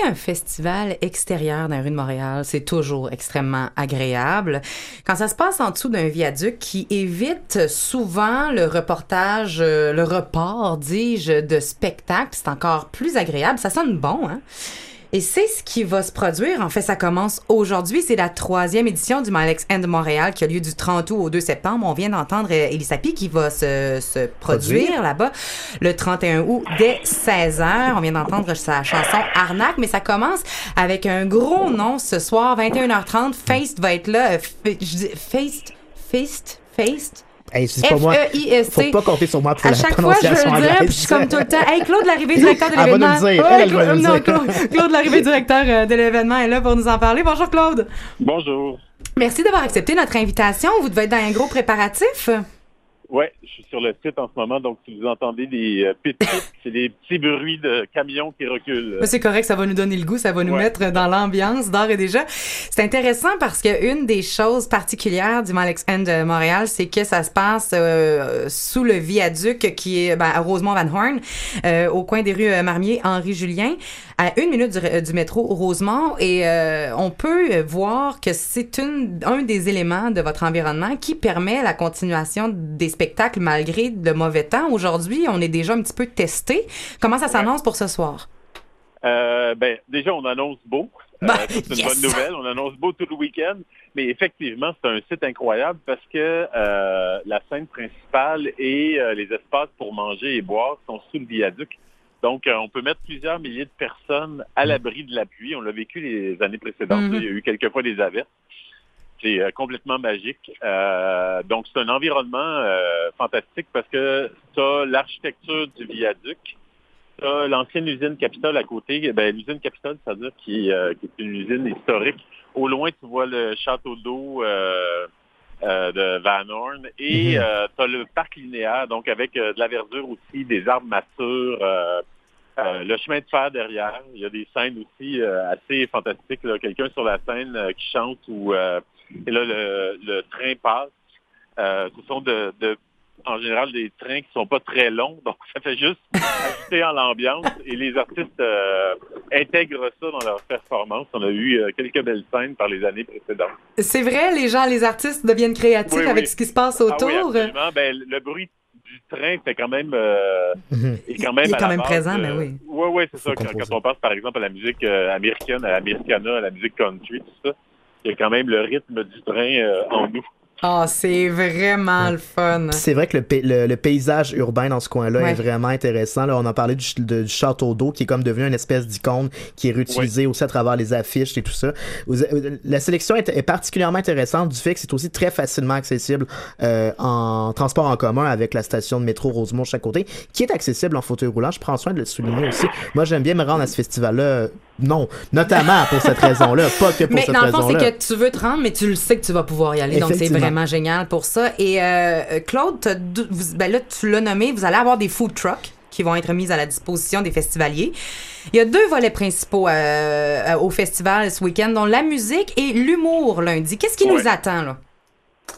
un festival extérieur dans rue de Montréal, c'est toujours extrêmement agréable. Quand ça se passe en dessous d'un viaduc qui évite souvent le reportage, euh, le report, dis-je, de spectacle, c'est encore plus agréable. Ça sonne bon, hein? Et c'est ce qui va se produire. En fait, ça commence aujourd'hui. C'est la troisième édition du Malex End de Montréal qui a lieu du 30 août au 2 septembre. On vient d'entendre euh, Elisapi qui va se, se produire Produire. là-bas le 31 août dès 16h. On vient d'entendre sa chanson Arnaque, mais ça commence avec un gros nom ce soir, 21h30. Feist va être là. Euh, f- je dis Feist, Feist, Feist. Hey, c'est pas moi. F-E-I-S-T. Faut pas compter sur moi pour À la chaque fois, je veux le dire, puis je suis comme tout le temps. Hey, Claude Larrivée, directeur de Elle va nous l'événement. dire. Elle, elle va Claude- nous dire. Claude, Claude Larrivée, directeur euh, de l'événement, est là pour nous en parler. Bonjour, Claude. Bonjour. Merci d'avoir accepté notre invitation. Vous devez être dans un gros préparatif. Ouais, je suis sur le site en ce moment, donc si vous entendez des euh, pit c'est des petits bruits de camions qui reculent. C'est correct, ça va nous donner le goût, ça va nous Ouais. mettre dans l'ambiance d'or et déjà. C'est intéressant parce que une des choses particulières du Malex End de Montréal, c'est que ça se passe euh, sous le viaduc qui est ben, à Rosemont Van Horn, euh, au coin des rues euh, Marmier, Henri Julien, à une minute du, du métro Rosemont, et euh, on peut voir que c'est un des éléments de votre environnement qui permet la continuation des spectacles malgré le mauvais temps. Aujourd'hui, on est déjà un petit peu testé. Comment ça s'annonce pour ce soir? Euh, ben, déjà, on annonce beau. Euh, Bah, ça, c'est une yes! bonne nouvelle. On annonce beau tout le week-end. Mais effectivement, c'est un site incroyable parce que euh, la scène principale et les espaces pour manger et boire sont sous le viaduc. Donc, on peut mettre plusieurs milliers de personnes à l'abri de la pluie. On l'a vécu les années précédentes. Mhm. Il y a eu quelques fois des averses. C'est euh, complètement magique. Euh, donc, c'est un environnement euh, fantastique parce que tu as l'architecture du viaduc, tu as l'ancienne usine Capitole à côté. Ben, l'usine Capitole, c'est-à-dire qui, euh, qui est une usine historique. Au loin, tu vois le château d'eau euh, euh, de Van Horn et Mhm. tu as le parc linéaire, donc avec de la verdure aussi, des arbres matures. euh, euh, le chemin de fer derrière, il y a des scènes aussi euh, assez fantastiques. là. Quelqu'un sur la scène euh, qui chante ou euh, et là le, le train passe. Euh, ce sont de, de- en général des trains qui sont pas très longs, donc ça fait juste ajouter en l'ambiance et les artistes euh, intègrent ça dans leur performance. On a eu euh, quelques belles scènes par les années précédentes. C'est vrai, les gens, les artistes deviennent créatifs Oui, oui. avec ce qui se passe Ah oui, autour. absolument. Ben, le bruit du train, c'est quand même euh, Mhm. est quand même Il est quand même base, présent, euh, mais oui. Oui, oui, c'est ça. Quand, on passe, par exemple, à la musique euh, américaine, à l'Americana, à la musique country, tout ça, il y a quand même le rythme du train euh, en nous. Ah, c'est vraiment le fun. C'est vrai que le, pa- le- le paysage urbain dans ce coin-là Ouais. est vraiment intéressant. Là, on a parlé du, ch- de- du château d'eau qui est comme devenu une espèce d'icône qui est réutilisée aussi à travers les affiches et tout ça. Euh, La sélection est, est particulièrement intéressante du fait que c'est aussi très facilement accessible euh, en transport en commun avec la station de métro Rosemont de chaque côté, qui est accessible en fauteuil roulant. Je prends soin de le souligner aussi. Moi, j'aime bien me rendre à ce festival-là. Non, notamment pour cette raison-là, pas que pour Mais cette dans le fond, c'est raison-là. que tu veux te rendre, mais tu le sais que tu vas pouvoir y aller. Donc, c'est vraiment génial pour ça. Et euh, Claude, vous- ben là, tu l'as nommé, vous allez avoir des food trucks qui vont être mis à la disposition des festivaliers. Il y a deux volets principaux euh, euh, au festival ce week-end, dont la musique et l'humour lundi. Qu'est-ce qui Ouais. nous attend, là?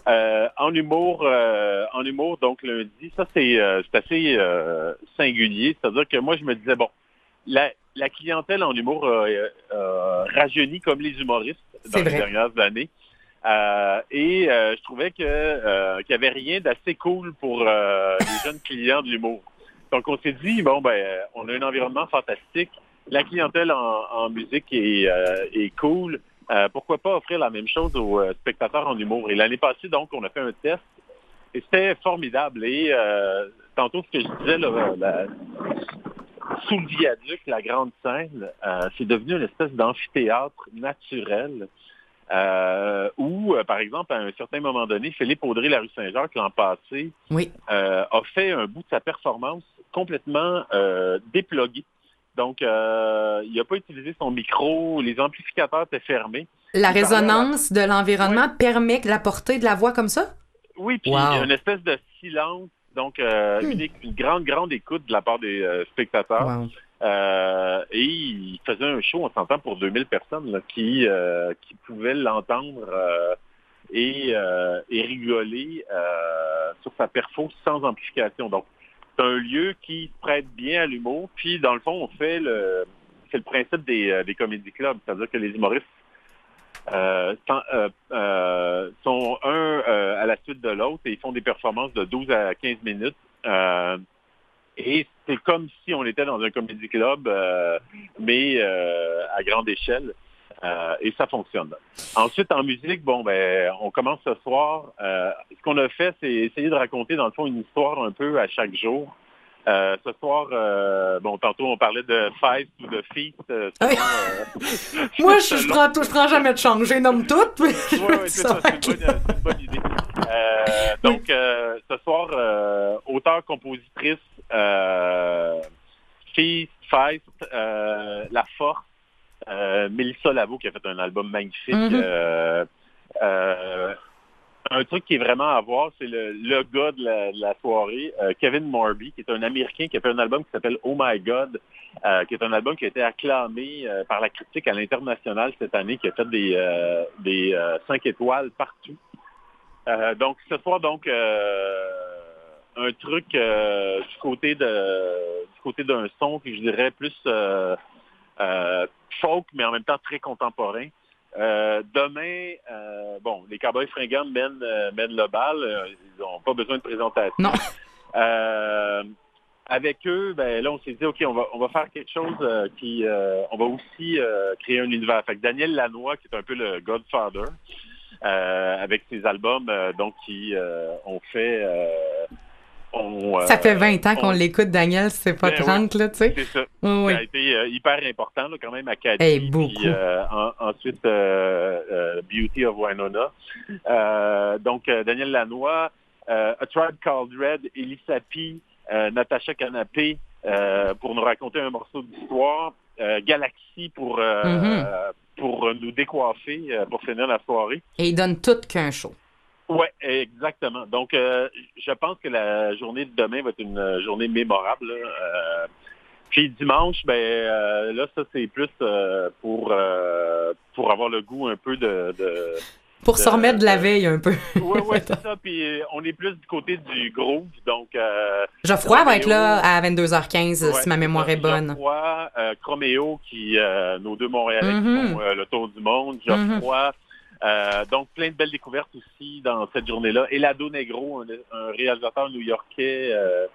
Euh, en humour, euh, en humour, donc lundi, ça c'est euh, c'est assez euh, singulier. C'est-à-dire que moi je me disais bon, la, la clientèle en humour euh, euh, rajeunit comme les humoristes dans les vrai. dernières années. Euh, et euh, je trouvais que euh, qu'il n'y avait rien d'assez cool pour euh, les jeunes clients de l'humour. Donc on s'est dit bon ben euh, on a un environnement fantastique, la clientèle en, en musique est, euh, est cool. Euh, pourquoi pas offrir la même chose aux euh, spectateurs en humour? Et l'année passée, donc, on a fait un test et c'était formidable. Et euh, tantôt, ce que je disais, là, la- sous le viaduc, la grande scène, euh, c'est devenu une espèce d'amphithéâtre naturel euh, où, euh, par exemple, à un certain moment donné, Philippe Audrey, la rue Saint-Jacques, l'an passé, Oui. euh, a fait un bout de sa performance complètement euh, déplogué. Donc, euh, il n'a pas utilisé son micro, les amplificateurs étaient fermés. La résonance de l'environnement permet la portée de la voix comme ça? Oui, puis Wow. il y a une espèce de silence, donc euh, Hmm. une, une grande, grande écoute de la part des euh, spectateurs. Wow. Euh, et il faisait un show, on s'entend, pour 2000 personnes là, qui, euh, qui pouvaient l'entendre euh, et, euh, et rigoler euh, sur sa perfo sans amplification. Donc, c'est un lieu qui prête bien à l'humour. Puis, dans le fond, on fait le c'est le principe des, des comédie clubs. C'est-à-dire que les humoristes euh, sont, euh, euh, sont un à la suite de l'autre et ils font des performances de 12 à 15 minutes. Et c'est comme si on était dans un comédie club, mais à grande échelle. Et ça fonctionne. Ensuite, en musique, bon, ben, on commence ce soir. Ce qu'on a fait, c'est essayer de raconter, dans le fond, une histoire un peu à chaque jour. Euh, ce soir, euh, bon, tantôt, on parlait de fête ou de feast. euh, euh, Moi, je, je prends, je prends jamais de change. Je nomme toutes. Oui, oui, c'est ça c'est une, bonne- c'est une bonne idée. Euh, donc, euh, ce soir, euh, auteur-compositrice, euh, fille, Feist, euh, La Force, euh, Mélissa Lavo qui a fait un album magnifique. Euh, un truc qui est vraiment à voir, c'est le, le gars de la, soirée, euh, Kevin Morby, qui est un Américain qui a fait un album qui s'appelle Oh My God, euh, qui est un album qui a été acclamé euh, par la critique à l'international cette année, qui a fait des, des euh, cinq étoiles partout. Donc ce soir, donc un truc du côté de du côté d'un son que je dirais plus folk, mais en même temps très contemporain. Euh, demain, euh, bon, les Cowboys fringants mènent, euh, mènent le bal. Euh, Ils n'ont pas besoin de présentation. Non. Euh, avec eux, ben là, on s'est dit, OK, on va, on va faire quelque chose euh, qui... euh, on va aussi euh, créer un univers. Fait que Daniel Lanois, qui est un peu le Godfather, euh, avec ses albums, euh, donc, qui euh, ont fait... euh, euh, Ça fait 20 ans qu'on on- l'écoute, Daniel, c'est pas Ben 30, là, tu sais. c'est ça. Oui, oui. Ça a été euh, hyper important là, quand même à Caddy. Hey, beaucoup. Puis, euh, en- ensuite, euh, euh, Beauty of Winona. Euh, donc, euh, Daniel Lanois, euh, A Tribe Called Red, Elisa P, euh, Natacha Canapé euh, pour nous raconter un morceau d'histoire. Euh, Galaxy pour, euh, Mhm. euh, pour nous décoiffer, euh, pour finir la soirée. Et il donne tout qu'un show. Oui, exactement. Donc, euh, je pense que la journée de demain va être une journée mémorable. là. Euh, puis dimanche, ben euh, là, ça c'est plus pour pour avoir le goût un peu de. de Pour se de- remettre de la veille un peu. Oui, oui, c'est ça. Puis on est plus du côté du groove, donc. Euh, Geoffroy va être là à 22h15, Ouais, si ma mémoire est bonne. Geoffroy, euh, Chroméo, qui, euh, nos deux Montréalais qui font euh, le tour du monde. Geoffroy. Euh, donc, plein de belles découvertes aussi dans cette journée-là. Elado Negro, un, un réalisateur new-yorkais. euh,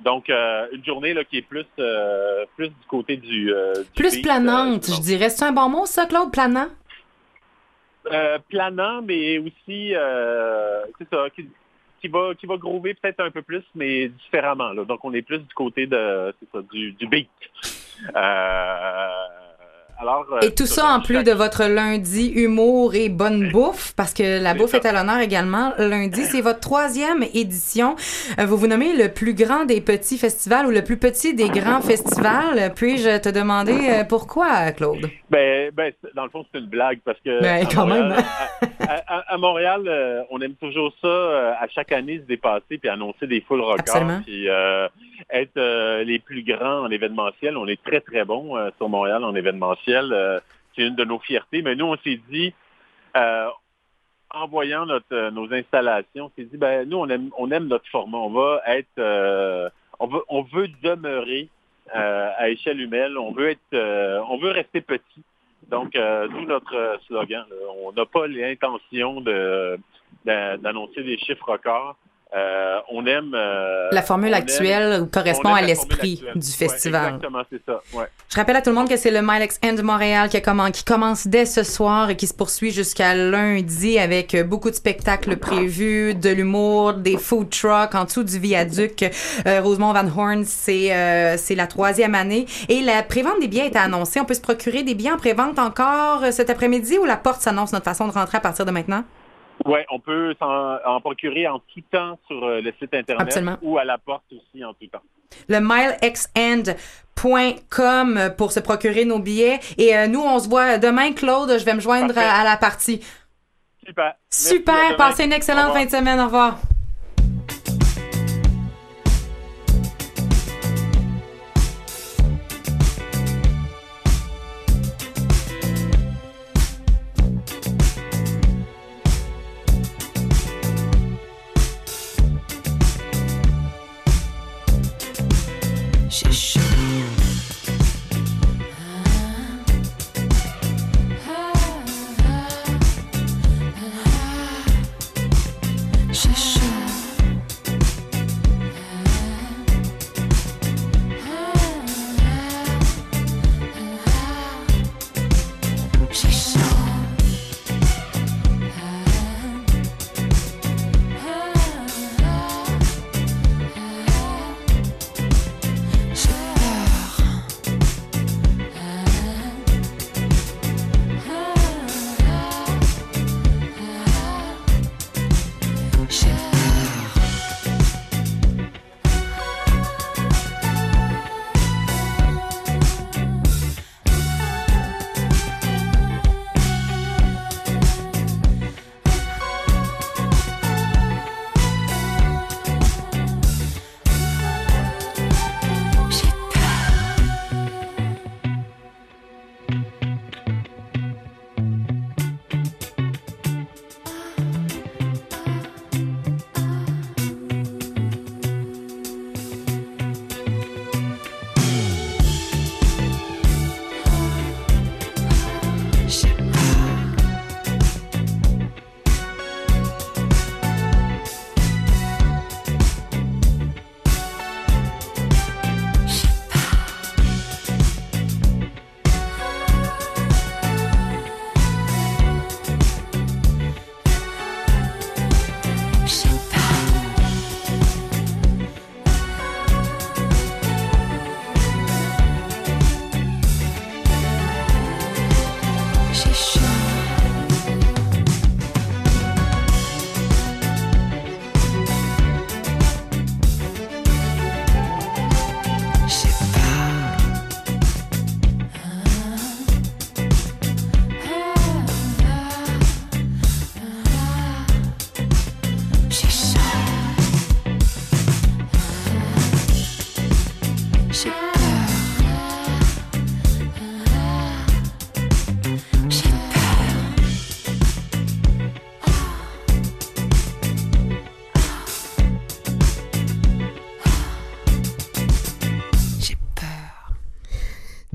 donc, euh, une journée là, qui est plus, plus du côté du... du Plus planante, je dirais. C'est un bon mot, ça, Claude, planant? planant, mais aussi, c'est ça, qui, qui va, qui va groover peut-être un peu plus, mais différemment. Là. Donc, on est plus du côté de, c'est ça, du, du beat. Euh, alors, euh, Et tout ça en plus chaque- de votre lundi humour et bonne bouffe, parce que la bouffe ça. est à l'honneur également. Lundi, c'est votre troisième édition. Euh, Vous vous nommez le plus grand des petits festivals ou le plus petit des grands festivals. Puis-je te demander euh, pourquoi, Claude? Ben, ben, dans le fond, c'est une blague parce que Ben, quand Montréal, même. à, à- à Montréal, on aime toujours ça à chaque année se dépasser puis annoncer des full records, puis euh, être euh, les plus grands en événementiel. On est très très bon euh, sur Montréal en événementiel. Euh, c'est une de nos fiertés. Mais nous, on s'est dit, euh, en voyant notre, euh, nos installations, on s'est dit, ben nous, on aime, on aime notre format. On va être, on veut, on veut demeurer à échelle humaine. On veut être, on veut rester petit. Donc, euh, d'où notre slogan. On n'a pas l'intention de d'a- d'annoncer des chiffres records. Euh, on aime euh, La formule aime- actuelle correspond on à l'esprit du Ouais, festival. exactement, c'est ça. Ouais. Je rappelle à tout le monde que c'est le Milex End Montréal qui, commence dès ce soir et qui se poursuit jusqu'à lundi avec beaucoup de spectacles prévus, de l'humour, des food trucks en dessous du viaduc. Euh, Rosemont Van Horn, c'est euh, c'est la troisième année. Et la prévente des billets est annoncée. On peut se procurer des billets en prévente encore euh, cet après-midi ou la porte s'annonce? Notre façon de rentrer à partir de maintenant? Oui, on peut s'en en procurer en tout temps sur euh, le site Internet Absolument. ou à la porte aussi en tout temps. le milexend.com pour se procurer nos billets. Et euh, nous, on se voit demain, Claude. Je vais me joindre à, à la partie. Super. Super. Passez une excellente fin de semaine. Au revoir.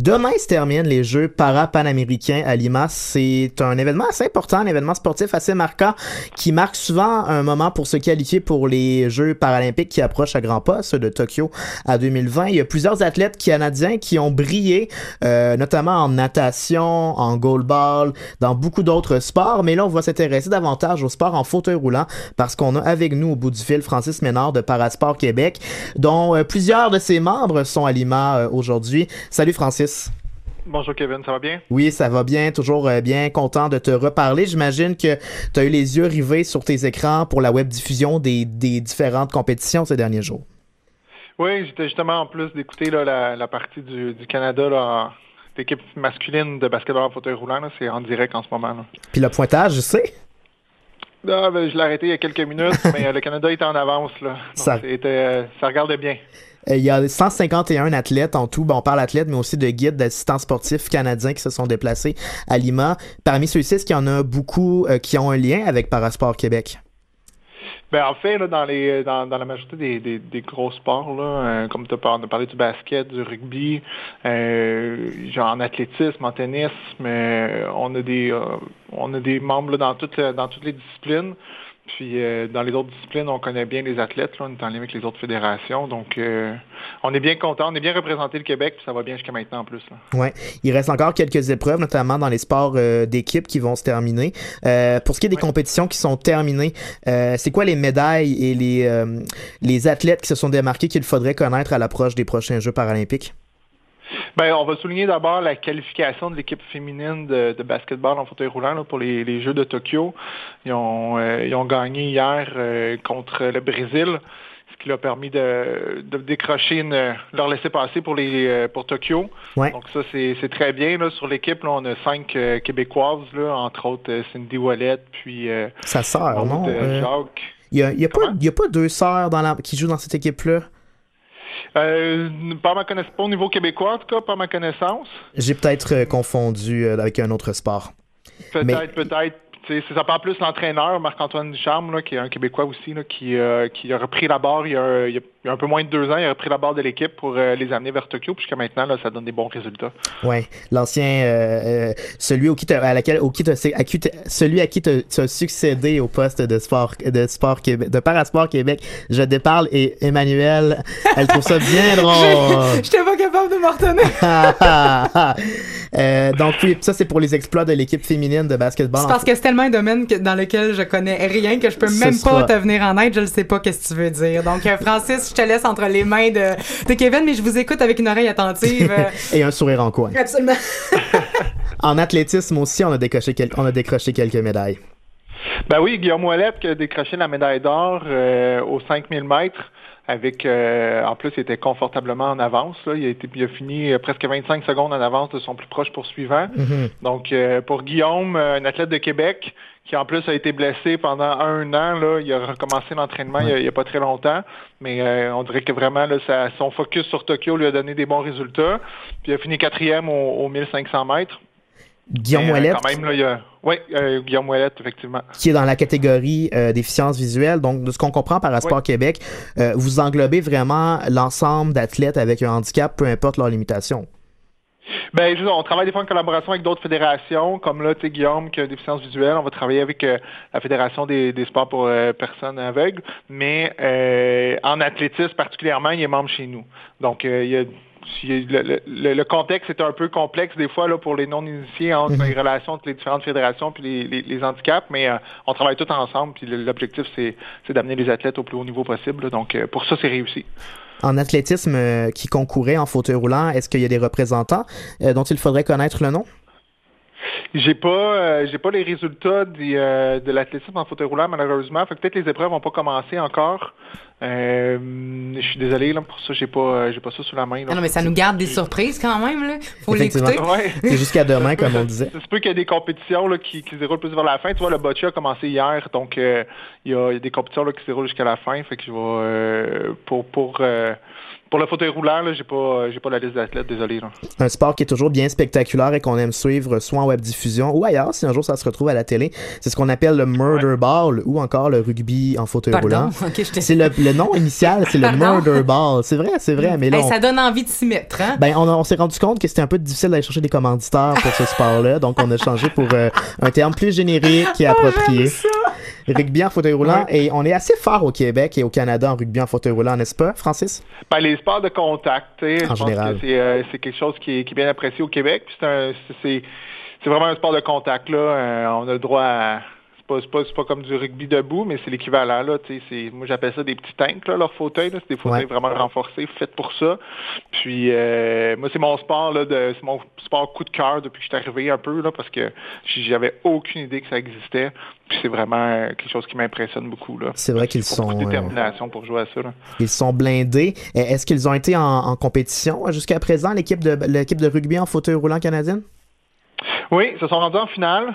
Demain se terminent les Jeux para-panaméricains à Lima. C'est un événement assez important, un événement sportif assez marquant qui marque souvent un moment pour se qualifier pour les Jeux paralympiques qui approchent à grands pas, ceux de Tokyo à 2020. Il y a plusieurs athlètes canadiens qui ont brillé, euh, notamment en natation, en goalball, dans beaucoup d'autres sports. Mais là, on va s'intéresser davantage au sport en fauteuil roulant parce qu'on a avec nous au bout du fil Francis Ménard de Parasport Québec, dont euh, plusieurs de ses membres sont à Lima euh, aujourd'hui. Salut Francis. Bonjour Kevin, ça va bien? Oui, ça va bien, toujours euh, bien content de te reparler. J'imagine que tu as eu les yeux rivés sur tes écrans pour la web diffusion des, des différentes compétitions ces derniers jours. Oui, j'étais justement en plus d'écouter la, la partie du, du Canada, là, l'équipe masculine de basketball en fauteuil roulant, c'est en direct en ce moment. Là. Puis le pointage, je sais. Ah, ben, je l'ai arrêté il y a quelques minutes, mais le Canada était en avance. Là. Donc, Ça- c'était, euh, ça regardait bien. Euh, Il y a 151 athlètes en tout. Bon, on parle athlètes, mais aussi de guides, d'assistants sportifs canadiens qui se sont déplacés à Lima. Parmi ceux-ci, est-ce qu'il y en a beaucoup euh, qui ont un lien avec Parasport Québec? Ben, en fait, là, dans, les, dans, la majorité des, des, des gros sports, là, euh, comme tu as parlé, du basket, du rugby, euh, genre en athlétisme, en tennis, mais on a des on a des membres là, dans toutes dans toutes les disciplines. Puis euh, dans les autres disciplines, on connaît bien les athlètes, là, on est en lien avec les autres fédérations. Donc euh, on est bien content, on est bien représenté le Québec, puis ça va bien jusqu'à maintenant en plus. Là. Ouais, il reste encore quelques épreuves, notamment dans les sports euh, d'équipe qui vont se terminer. Euh, pour ce qui est des compétitions qui sont terminées, euh, c'est quoi les médailles et les, euh, les athlètes qui se sont démarqués qu'il faudrait connaître à l'approche des prochains Jeux paralympiques? Ben, on va souligner d'abord la qualification de l'équipe féminine de, de basketball en fauteuil roulant là, pour les, les Jeux de Tokyo. Ils ont, euh, ils ont gagné hier euh, contre le Brésil, ce qui leur a permis de, de décrocher une, leur laisser passer pour les euh, pour Tokyo. Ouais. Donc ça c'est très bien là. Sur l'équipe on a cinq euh, québécoises là, entre autres Cindy Wallet puis sort, Maud, non? Jacques. Il y a, y a pas, il y a pas deux sœurs dans la, qui jouent dans cette équipe-là? Euh, pas ma connaissance, pas au niveau québécois en tout cas, pas ma connaissance. J'ai peut-être euh, confondu euh, avec un autre sport. Peut-être, Mais- peut-être. C'est- Ça parle plus l'entraîneur, Marc-Antoine Ducharme, là, qui est un Québécois aussi, là, qui, euh, qui a repris la barre il y a, il y a- il y a un peu moins de deux ans. Il a repris la barre de l'équipe pour euh, les amener vers Tokyo. Puis jusqu'à maintenant, là, ça donne des bons résultats. Ouais, l'ancien, euh, euh, celui au qui t'as- à laquelle, au qui t'as- à qui t'as- celui à qui tu as succédé au poste de sport, de sport Québec, de Parasport Québec. Je déparle et Emmanuel, elle trouve ça bien drôle. J'étais pas capable de m'en retenir. Euh, donc oui, ça c'est pour les exploits de l'équipe féminine de basketball. C'est parce que c'est tellement un domaine que- dans lequel je connais rien que je peux Ce même sera- pas te venir en aide. Je ne sais pas qu'est-ce que tu veux dire. Donc, euh, Francis, je te laisse entre les mains de, de Kevin, mais je vous écoute avec une oreille attentive. Et un sourire en coin. Absolument. En athlétisme aussi, on a décoché, quel- on a décroché quelques médailles. Ben oui, Guillaume Ouellette qui a décroché la médaille d'or euh, aux 5000 mètres. Avec, euh, en plus, il était confortablement en avance. là. Il, a été, il a fini euh, presque 25 secondes en avance de son plus proche poursuivant. Mhm. Donc, euh, pour Guillaume, un athlète de Québec, qui en plus a été blessé pendant un an, là, il a recommencé l'entraînement il a- n'y a, pas très longtemps, mais euh, on dirait que vraiment là, ça- son focus sur Tokyo lui a donné des bons résultats. Puis il a fini quatrième au, au 1500 mètres. Guillaume Ouellette, Quand même, là, il y a... Oui, euh, Guillaume Ouellette, effectivement. qui est dans la catégorie euh, déficience visuelle. Donc, de ce qu'on comprend par Sport Oui. Québec, euh, vous englobez vraiment l'ensemble d'athlètes avec un handicap, peu importe leur limitation. Ben, juste, on travaille des fois en collaboration avec d'autres fédérations, comme là, tu sais, Guillaume qui a une déficience visuelle, on va travailler avec euh, la Fédération des, des sports pour euh, personnes aveugles, mais euh, en athlétisme particulièrement, il est membre chez nous. Donc, euh, il y a le, le- le contexte est un peu complexe des fois là, pour les non-initiés entre Mhm. les relations entre les différentes fédérations puis les, les- les handicaps, mais euh, on travaille tous ensemble. Puis l'objectif, c'est d'amener les athlètes au plus haut niveau possible. là. Donc, euh, pour ça, c'est réussi. En athlétisme euh, qui concourait en fauteuil roulant, est-ce qu'il y a des représentants dont il faudrait connaître le nom? J'ai pas euh, j'ai pas les résultats du, euh, de l'athlétisme en fauteuil roulant malheureusement. Fait que peut-être les épreuves n'ont pas commencé encore. Euh, je suis désolé là, pour ça j'ai pas euh, j'ai pas ça sous la main. là. Ah non, mais ça nous garde des surprises quand même. Là. Faut l'écouter. Ouais. C'est jusqu'à demain, comme on disait. Ça se peut qu'il y ait des compétitions là, qui, qui se déroulent plus vers la fin. Tu vois, le boccia a commencé hier, donc euh, il, y a, il y a des compétitions là, qui se déroulent jusqu'à la fin. Fait que je vais euh, pour pour euh, Pour le fauteuil roulant, là, j'ai pas, j'ai pas la liste d'athlètes, désolé. Là. Un sport qui est toujours bien spectaculaire et qu'on aime suivre soit en web diffusion ou ailleurs si un jour ça se retrouve à la télé. C'est ce qu'on appelle le murder ball ou encore le rugby en fauteuil Pardon. roulant. Ok, je t'ai- C'est le, le nom initial, c'est le murder ball. C'est vrai, c'est vrai, mais là Hey, on- ça donne envie de s'y mettre, hein? Ben, on, s'est rendu compte que c'était un peu difficile d'aller chercher des commanditaires pour ce sport-là, donc on a changé pour euh, un terme plus générique et approprié. Rugby en fauteuil roulant, et on est assez fort au Québec et au Canada en rugby en fauteuil roulant, n'est-ce pas, Francis? Ben, les sports de contact, tu sais, je En pense général. que c'est, euh, quelque chose qui est, qui est bien apprécié au Québec. C'est, vraiment un sport de contact là. Euh, on a le droit à pas, c'est pas, pas comme du rugby debout, mais c'est l'équivalent là. moi j'appelle ça des petits tanks là, leurs fauteuils. C'est des fauteuils Ouais. vraiment renforcés, faits pour ça. Puis euh, moi c'est mon sport là, c'est mon sport coup de cœur depuis que je suis arrivé un peu là, parce que j'avais aucune idée que ça existait. Puis c'est vraiment euh, quelque chose qui m'impressionne beaucoup là. C'est vrai qu'ils sont, beaucoup de euh, détermination pour jouer à ça là. Ils sont blindés. Est-ce qu'ils ont été en, en compétition jusqu'à présent, l'équipe de, l'équipe de rugby en fauteuil roulant canadienne? Oui, ils se sont rendus en finale.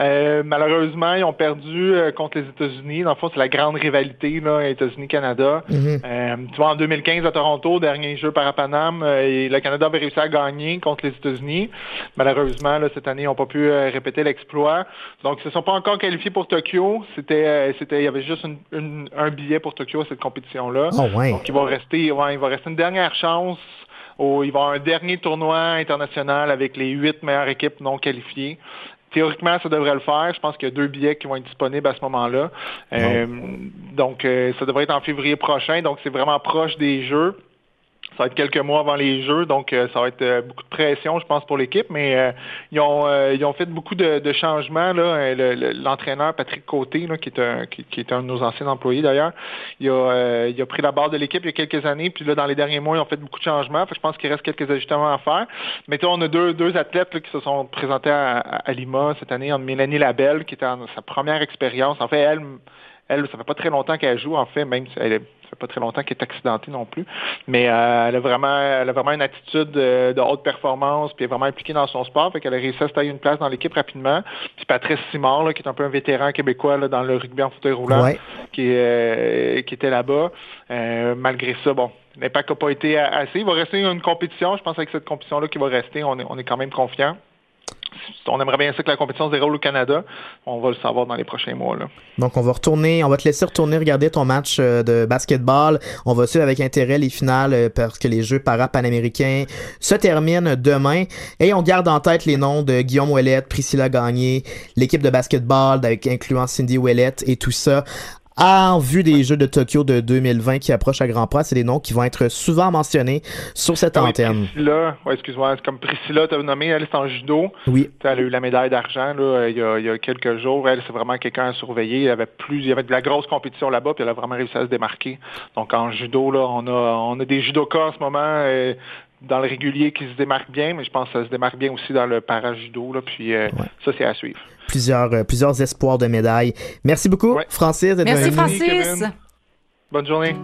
Euh, malheureusement, ils ont perdu euh, contre les États-Unis. Dans le fond, c'est la grande rivalité là, États-Unis-Canada. Mhm. Euh, tu vois, en 2015 à Toronto, dernier jeu et le Canada avait réussi à gagner contre les États-Unis. Malheureusement, là, cette année, ils n'ont pas pu répéter l'exploit. Donc, ils ne se sont pas encore qualifiés pour Tokyo. C'était, c'était, il y avait juste une- une- un billet pour Tokyo à cette compétition-là. Oh, ouais. Donc, il va rester, ouais, il va rester une dernière chance. il va y avoir un dernier tournoi international avec les huit meilleures équipes non qualifiées. Théoriquement, ça devrait le faire. Je pense qu'il y a deux billets qui vont être disponibles à ce moment-là. Euh, donc, euh, ça devrait être en février prochain. Donc, c'est vraiment proche des Jeux. Ça va être quelques mois avant les Jeux, donc euh, ça va être euh, beaucoup de pression, je pense, pour l'équipe. Mais euh, ils, ont, euh, ils ont fait beaucoup de, de changements. Là. Euh, le- le- L'entraîneur Patrick Côté, là, qui, est un, qui, est un de nos anciens employés d'ailleurs, il a, euh, il a pris la barre de l'équipe il y a quelques années. Puis là, dans les derniers mois, ils ont fait beaucoup de changements. Je pense qu'il reste quelques ajustements à faire. Mais tu on a deux, deux athlètes là, qui se sont présentés à, à- Lima cette année. En Mélanie Labelle, qui était en sa première expérience. En fait, elle, elle, ça fait pas très longtemps qu'elle joue, en fait, même elle est- fait pas très longtemps qu'elle est accidentée non plus. Mais euh, elle a vraiment elle a vraiment une attitude euh, de haute performance, puis elle est vraiment impliquée dans son sport, fait qu'elle a réussi à se tailler une place dans l'équipe rapidement. Puis Patrice Simard, là, qui est un peu un vétéran québécois là, dans le rugby en fauteuil roulant, Ouais. qui, euh, qui était là-bas. Euh, malgré ça, bon, l'impact n'a pas été assez. Il va rester une compétition. Je pense avec cette compétition-là qui va rester, on est, on est quand même confiant. On aimerait bien ça que la compétition se déroule au Canada. On va le savoir dans les prochains mois. Donc, on va retourner, on va te laisser retourner regarder ton match euh, de basketball. On va suivre avec intérêt les finales euh, parce que les Jeux para-panaméricains se terminent demain. Et on garde en tête les noms de Guillaume Ouellette, Priscilla Gagné, l'équipe de basketball, avec, incluant Cindy Ouellette et tout ça. En vue des Jeux de Tokyo de 2020 qui approchent à grands pas, c'est des noms qui vont être souvent mentionnés sur cette Ah oui, antenne. Priscilla, ouais, excuse-moi, c'est comme Priscilla, tu as nommé, elle est en judo. Oui. Elle a eu la médaille d'argent là, euh, il, y a, il y a quelques jours. Elle, c'est vraiment quelqu'un à surveiller. Il y avait plus, il y avait de la grosse compétition là-bas, puis elle a vraiment réussi à se démarquer. Donc en judo, là, on a, on a des judokas en ce moment euh, dans le régulier qui se démarquent bien, mais je pense que ça se démarque bien aussi dans le para-judo. Là, puis euh, ça, c'est à suivre. Plusieurs, euh, plusieurs espoirs de médailles. Merci beaucoup, Francis. Merci. Francis. Kevin. Bonne journée.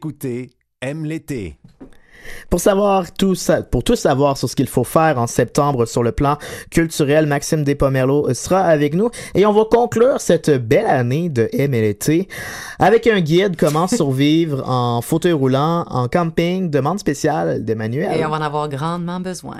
Écoutez Aime l'été. Pour savoir tout ça, pour tout savoir sur ce qu'il faut faire en septembre sur le plan culturel, Maxime Despomerlo sera avec nous et on va conclure cette belle année de MLT avec un guide comment survivre en fauteuil roulant, en camping, demande spéciale d'Emmanuel. Et on va en avoir grandement besoin.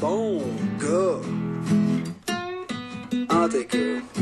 Bon gars. En tout cas,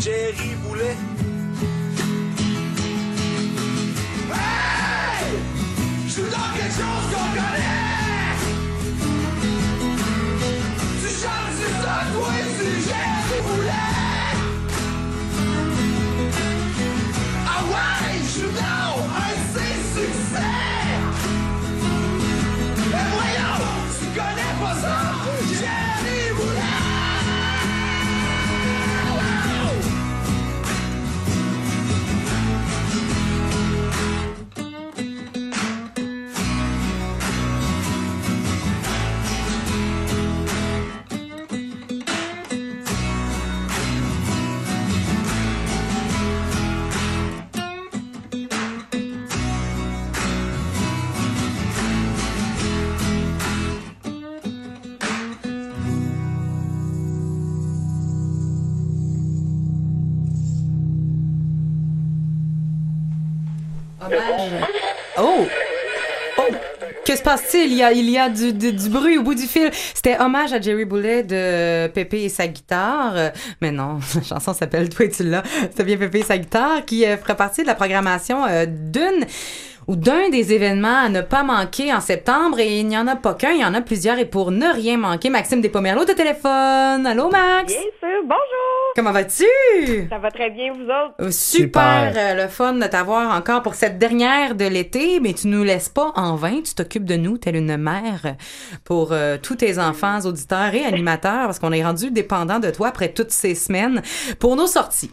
Jerry Il y a, il y a du, du, bruit au bout du fil. C'était hommage à Jerry Boulet de Pépé et sa guitare. Mais non, la chanson s'appelle Toi tu l'as. C'était bien Pépé et sa guitare qui euh, ferait partie de la programmation euh, d'une ou d'un des événements à ne pas manquer en septembre. Et il n'y en a pas qu'un, il y en a plusieurs. Et pour ne rien manquer, Maxime Despomerleau de téléphone. Allô, Max? Bien sûr, bonjour! Comment vas-tu? Ça va très bien, vous autres? Euh, Super, euh, le fun de t'avoir encore pour cette dernière de l'été, mais tu nous laisses pas en vain, tu t'occupes de nous telle une mère pour euh, tous tes enfants, auditeurs et animateurs, parce qu'on est rendu dépendant de toi après toutes ces semaines pour nos sorties.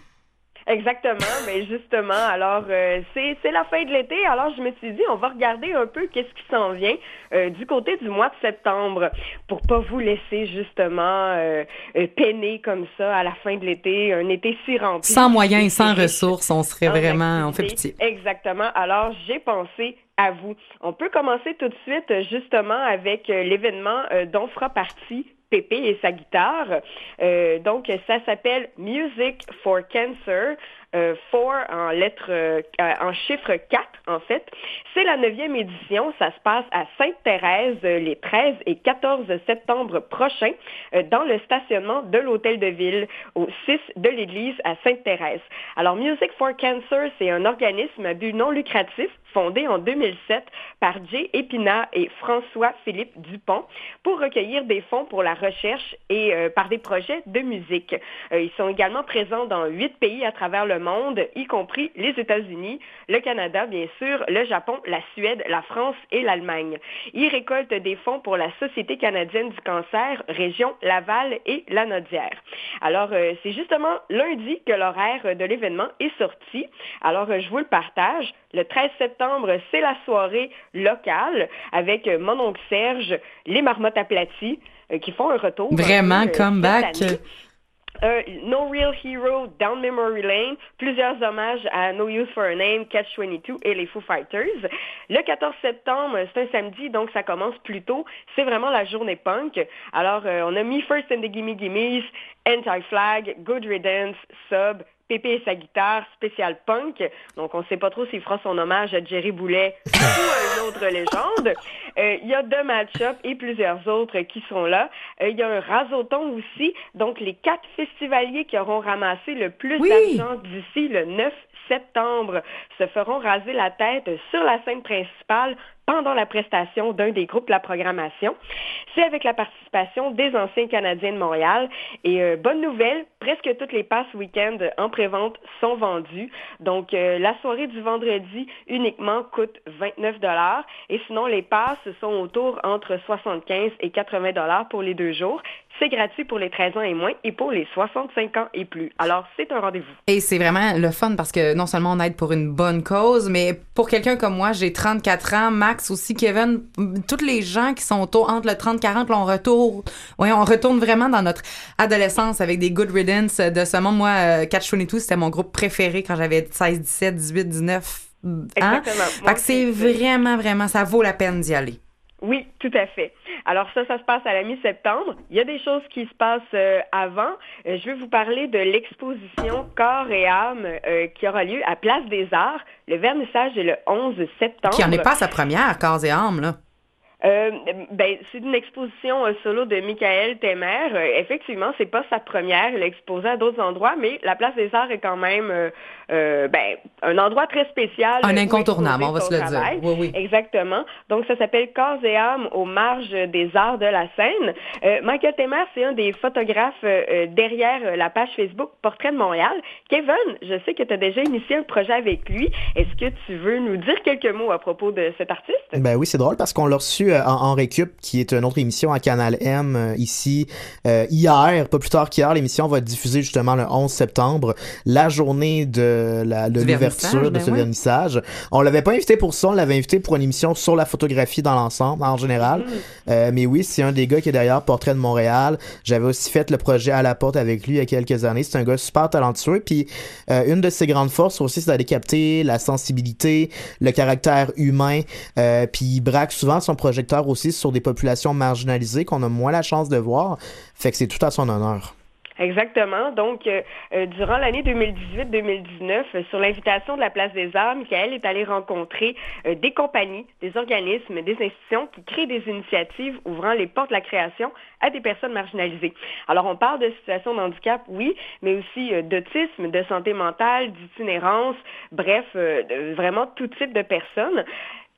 Exactement, mais justement, alors euh, c'est c'est la fin de l'été, alors je me suis dit on va regarder un peu qu'est-ce qui s'en vient euh, du côté du mois de septembre pour pas vous laisser justement euh, euh, peiner comme ça à la fin de l'été, un été si rempli. Sans moyens et sans ressources, on serait en vraiment, on fait pitié. Exactement. Alors, j'ai pensé à vous. On peut commencer tout de suite justement avec euh, l'événement euh, dont fera partie Pépé et sa guitare. Euh, donc, ça s'appelle Music for Cancer. Euh, en lettres, euh, en chiffre 4 en fait. C'est la neuvième édition. Ça se passe à Sainte-Thérèse euh, les 13 et 14 septembre prochains euh, dans le stationnement de l'Hôtel de Ville au 6 de l'église à Sainte-Thérèse. Alors Music for Cancer, c'est un organisme à but non lucratif fondé en 2007 par Jay Épinat et François-Philippe Dupont pour recueillir des fonds pour la recherche et euh, par des projets de musique. Euh, ils sont également présents dans huit pays à travers le monde, y compris les États-Unis, le Canada, bien sûr, le Japon, la Suède, la France et l'Allemagne. Ils récoltent des fonds pour la Société canadienne du cancer, région Laval et Lanaudière. Alors, euh, c'est justement lundi que l'horaire de l'événement est sorti. Alors, je vous le partage. Le 13 septembre, c'est la soirée locale avec mon oncle Serge, les marmottes aplaties, euh, qui font un retour. Vraiment, un peu, euh, comeback. Euh, no Real Hero, Down Memory Lane, plusieurs hommages à No Use for a Name, Catch 22 et les Foo Fighters. Le 14 septembre, c'est un samedi, donc ça commence plus tôt. C'est vraiment la journée punk. Alors, euh, on a Me First and the Gimme Gimmes, Anti-Flag, Good Riddance, Sub, Pépé et sa guitare, spécial punk. Donc, on ne sait pas trop s'il fera son hommage à Jerry Boulet ou à une autre légende. Euh, Il y a deux match-up et plusieurs autres qui sont là. Euh, Il y a un rasoton aussi. Donc, les quatre festivaliers qui auront ramassé le plus d'argent d'ici le 9 septembre se feront raser la tête sur la scène principale pendant la prestation d'un des groupes de la programmation. C'est avec la participation des anciens Canadiens de Montréal. Et euh, bonne nouvelle, presque toutes les passes week-end en prévente sont vendues. Donc, euh, la soirée du vendredi uniquement coûte 29 dollars. Et sinon, les passes sont autour entre 75 et 80 dollars pour les deux jours. C'est gratuit pour les 13 ans et moins et pour les 65 ans et plus. Alors, c'est un rendez-vous. Et c'est vraiment le fun parce que non seulement on aide pour une bonne cause, mais pour quelqu'un comme moi, j'ai 34 ans, Max aussi, Kevin, tous les gens qui sont autour, entre le 30-40, là, on retourne, ouais, on retourne vraiment dans notre adolescence avec des good riddance de ce monde. Moi, euh, Catch 22, c'était mon groupe préféré quand j'avais 16, 17, 18, 19 ans. Exactement. Fait que c'est vraiment, vraiment, ça vaut la peine d'y aller. Oui, tout à fait. Alors ça, ça se passe à la mi-septembre. Il y a des choses qui se passent euh, avant. Euh, je vais vous parler de l'exposition Corps et âme euh, qui aura lieu à Place des Arts. Le vernissage est le 11 septembre. Qui en est pas sa première, corps et âme, là. Euh, ben, c'est une exposition euh, solo de Michael Temer. Euh, effectivement, c'est pas sa première. Il a exposé à d'autres endroits, mais la Place des Arts est quand même euh, euh, ben, un endroit très spécial. Un incontournable, on va se le dire. Oui, oui. Exactement. Donc, ça s'appelle Corps et âme aux marges des arts de la scène. Euh, Michael Temer, c'est un des photographes derrière euh, la page Facebook Portrait de Montréal. Kevin, je sais que tu as déjà initié un projet avec lui. Est-ce que tu veux nous dire quelques mots à propos de cet artiste? Ben oui, c'est drôle parce qu'on l'a reçu euh, en, en récup, qui est une autre émission à Canal M euh, ici euh, hier, pas plus tard qu'hier. L'émission va être diffusée justement le 11 septembre, la journée de l'ouverture de ben ce vernissage. On l'avait pas invité pour ça, on l'avait invité pour une émission sur la photographie dans l'ensemble en général. Euh, mais oui, c'est un des gars qui est derrière Portrait de Montréal. J'avais aussi fait le projet à la porte avec lui il y a quelques années. C'est un gars super talentueux. Puis euh, une de ses grandes forces aussi, c'est d'aller capter la sensibilité, le caractère humain. Euh, puis il braque souvent son aussi sur des populations marginalisées qu'on a moins la chance de voir. Fait que c'est tout à son honneur. Exactement. Donc, euh, euh, durant l'année 2018-2019, euh, sur l'invitation de la Place des Arts, Michael est allé rencontrer des compagnies, des organismes, des institutions qui créent des initiatives ouvrant les portes de la création à des personnes marginalisées. Alors, on parle de situation de handicap, oui, mais aussi d'autisme, de santé mentale, d'itinérance, bref, vraiment tout type de personnes.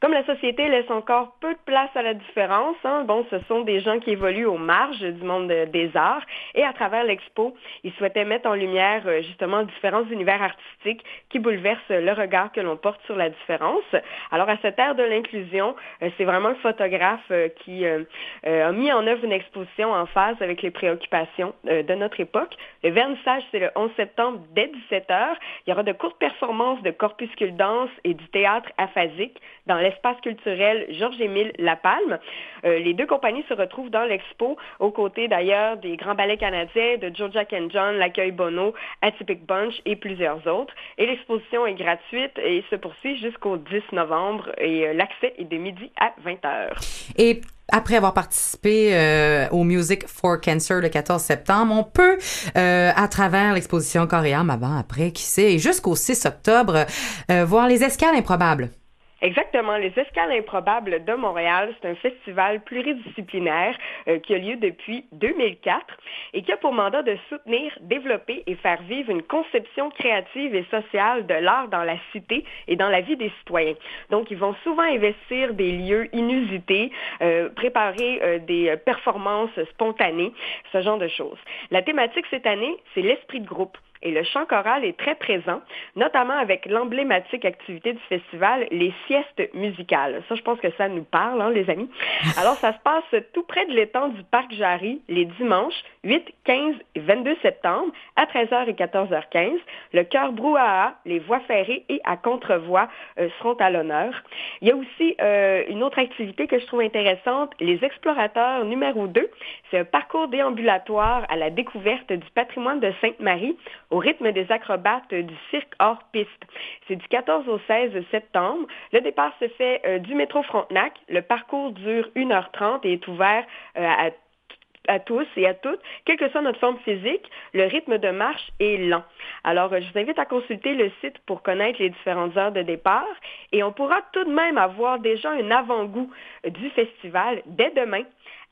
Comme la société laisse encore peu de place à la différence, hein, bon, ce sont des gens qui évoluent aux marges du monde de- des arts et à travers l'expo, ils souhaitaient mettre en lumière euh, justement différents univers artistiques qui bouleversent le regard que l'on porte sur la différence. Alors à cette ère de l'inclusion, euh, c'est vraiment le photographe euh, qui a mis en œuvre une exposition en phase avec les préoccupations de notre époque. Le vernissage, c'est le 11 septembre dès 17h. Il y aura de courtes performances de corpuscule danse et du théâtre aphasique dans l'espace culturel Georges-Émile Lapalme. Euh, les deux compagnies se retrouvent dans l'expo, aux côtés d'ailleurs des grands ballets canadiens de Jack and John, L'accueil Bono, Atypic Bunch et plusieurs autres. Et l'exposition est gratuite et se poursuit jusqu'au 10 novembre et euh, l'accès est de midi à 20h. Et après avoir participé euh, au Music for Cancer le 14 septembre, on peut, euh, à travers l'exposition Coréam, avant, après, qui sait, jusqu'au 6 octobre, euh, voir les escales improbables. Exactement. Les Escales improbables de Montréal, c'est un festival pluridisciplinaire euh, qui a lieu depuis 2004 et qui a pour mandat de soutenir, développer et faire vivre une conception créative et sociale de l'art dans la cité et dans la vie des citoyens. Donc, ils vont souvent investir des lieux inusités, euh, préparer euh, des performances spontanées, ce genre de choses. La thématique cette année, c'est l'esprit de groupe. Et le chant choral est très présent, notamment avec l'emblématique activité du festival, les siestes musicales. Ça, je pense que ça nous parle, hein, les amis. Alors, ça se passe tout près de l'étang du Parc Jarry, les dimanches 8, 15 et 22 septembre, à 13h et 14h15. Le chœur brouhaha, les voix ferrées et à contrevoix euh, seront à l'honneur. Il y a aussi euh, une autre activité que je trouve intéressante, les explorateurs numéro 2. C'est un parcours déambulatoire à la découverte du patrimoine de Sainte-Marie au rythme des acrobates du cirque hors piste. C'est du 14 au 16 septembre. Le départ se fait euh, du métro Frontenac. Le parcours dure 1h30 et est ouvert euh, à tous et à toutes, quelle que soit notre forme physique, le rythme de marche est lent. Alors, euh, je vous invite à consulter le site pour connaître les différentes heures de départ et on pourra tout de même avoir déjà un avant-goût du festival dès demain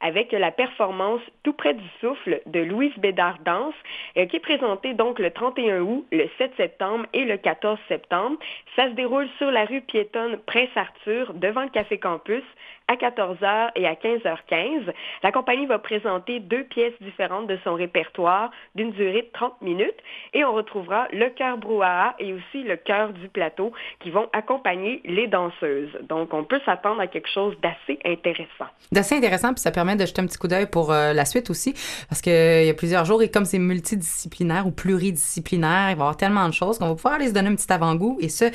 avec la performance Tout près du souffle de Louise Bédard Danse, euh, qui est présentée donc le 31 août, le 7 septembre et le 14 septembre. Ça se déroule sur la rue piétonne Prince-Arthur, devant le Café Campus, à 14h et à 15h15. La compagnie va présenter deux pièces différentes de son répertoire d'une durée de 30 minutes et on retrouvera le chœur brouhaha et aussi le chœur du plateau qui vont accompagner les danseuses. Donc, on peut s'attendre à quelque chose d'assez intéressant. D'assez intéressant, puis ça permet de jeter un petit coup d'œil pour euh, la suite aussi, parce qu'il y a plusieurs jours, et comme c'est multidisciplinaire ou pluridisciplinaire, il va y avoir tellement de choses qu'on va pouvoir aller se donner un petit avant-goût, et ce,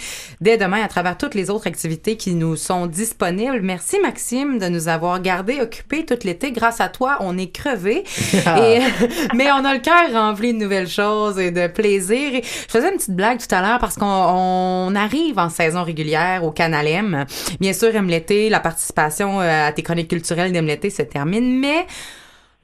dès demain, à travers toutes les autres activités qui nous sont disponibles. Merci, Maxime, de nous avoir gardés occupés tout l'été. Grâce à toi, on est crevés, et, mais on a le cœur rempli de nouvelles choses et de plaisir. Et je faisais une petite blague tout à l'heure parce qu'on on arrive en saison régulière au Canal M. Bien sûr, aime l'été, la participation euh, à tes chroniques culturelles d'Aime l'été se termine, mais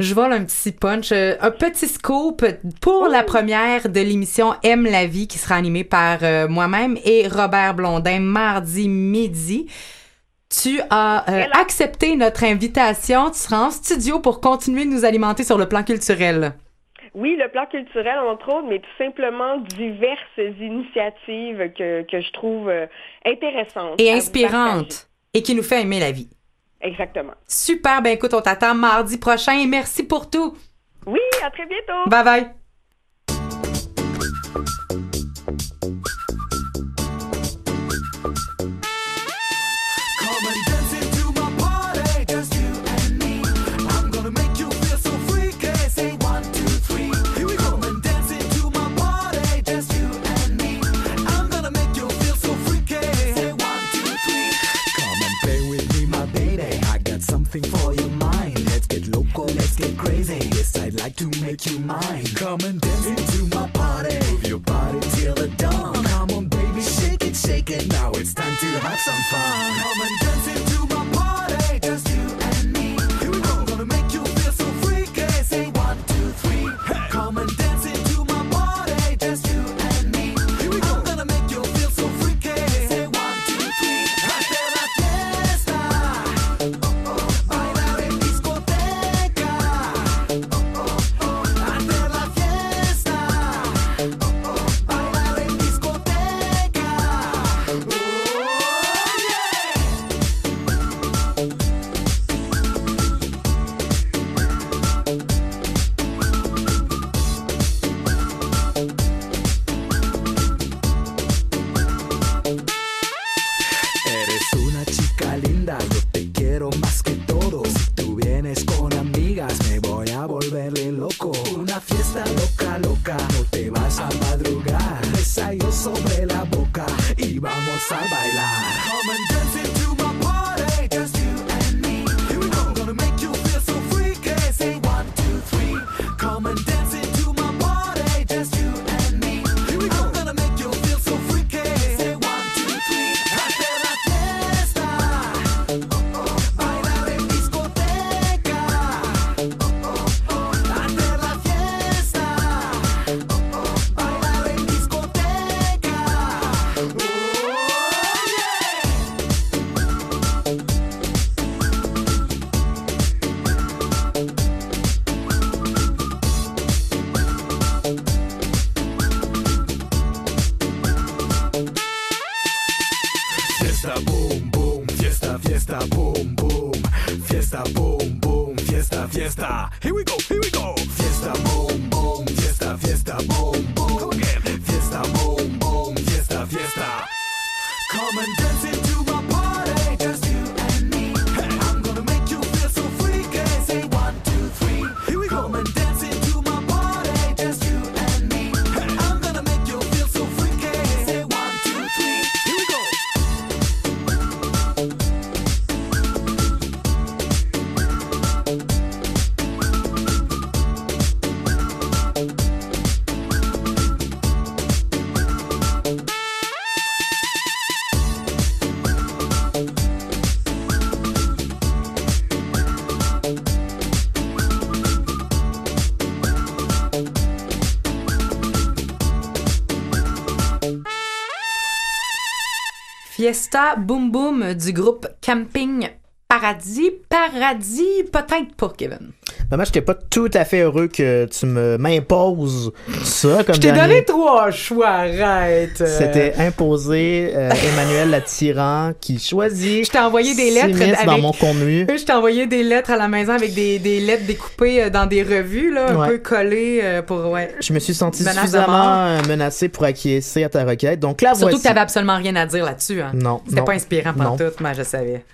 je vole un petit punch, euh, un petit scoop pour la première de l'émission Aime la vie qui sera animée par euh, moi-même et Robert Blondin mardi midi. Tu as euh, accepté notre invitation. Tu seras en studio pour continuer de nous alimenter sur le plan culturel. Oui, le plan culturel, entre autres, mais tout simplement diverses initiatives que, que je trouve euh, intéressantes. Et à vous inspirante. Et qui nous fait aimer la vie. Exactement. Super, ben écoute, on t'attend mardi prochain et merci pour tout. Oui, à très bientôt. Bye bye. Like to make you mine. Come and dance into my party. Move your body till the dawn. Come on, baby, shake it, shake it. Now it's time to have some fun. Come and dance into Fiesta Boom Boom du groupe Camping Paradis. Paradis, peut-être pas, Kevin. Moi, j'étais pas tout à fait heureux que tu me m'imposes ça comme Je t'ai donné trois choix, arrête. C'était imposé euh, Emmanuel la tyran qui choisit. Je t'ai envoyé des lettres s'immisce dans avec- mon contenu. Je t'ai envoyé des lettres à la maison avec des, des lettres découpées euh, dans des revues, là, un peu collées euh, pour. Ouais. Je me suis senti suffisamment euh, menacé pour acquiescer à ta requête. Donc là, Surtout voici. que t'avais absolument rien à dire là-dessus. Hein. Non, C'était pas inspirant pour tout, mais je savais.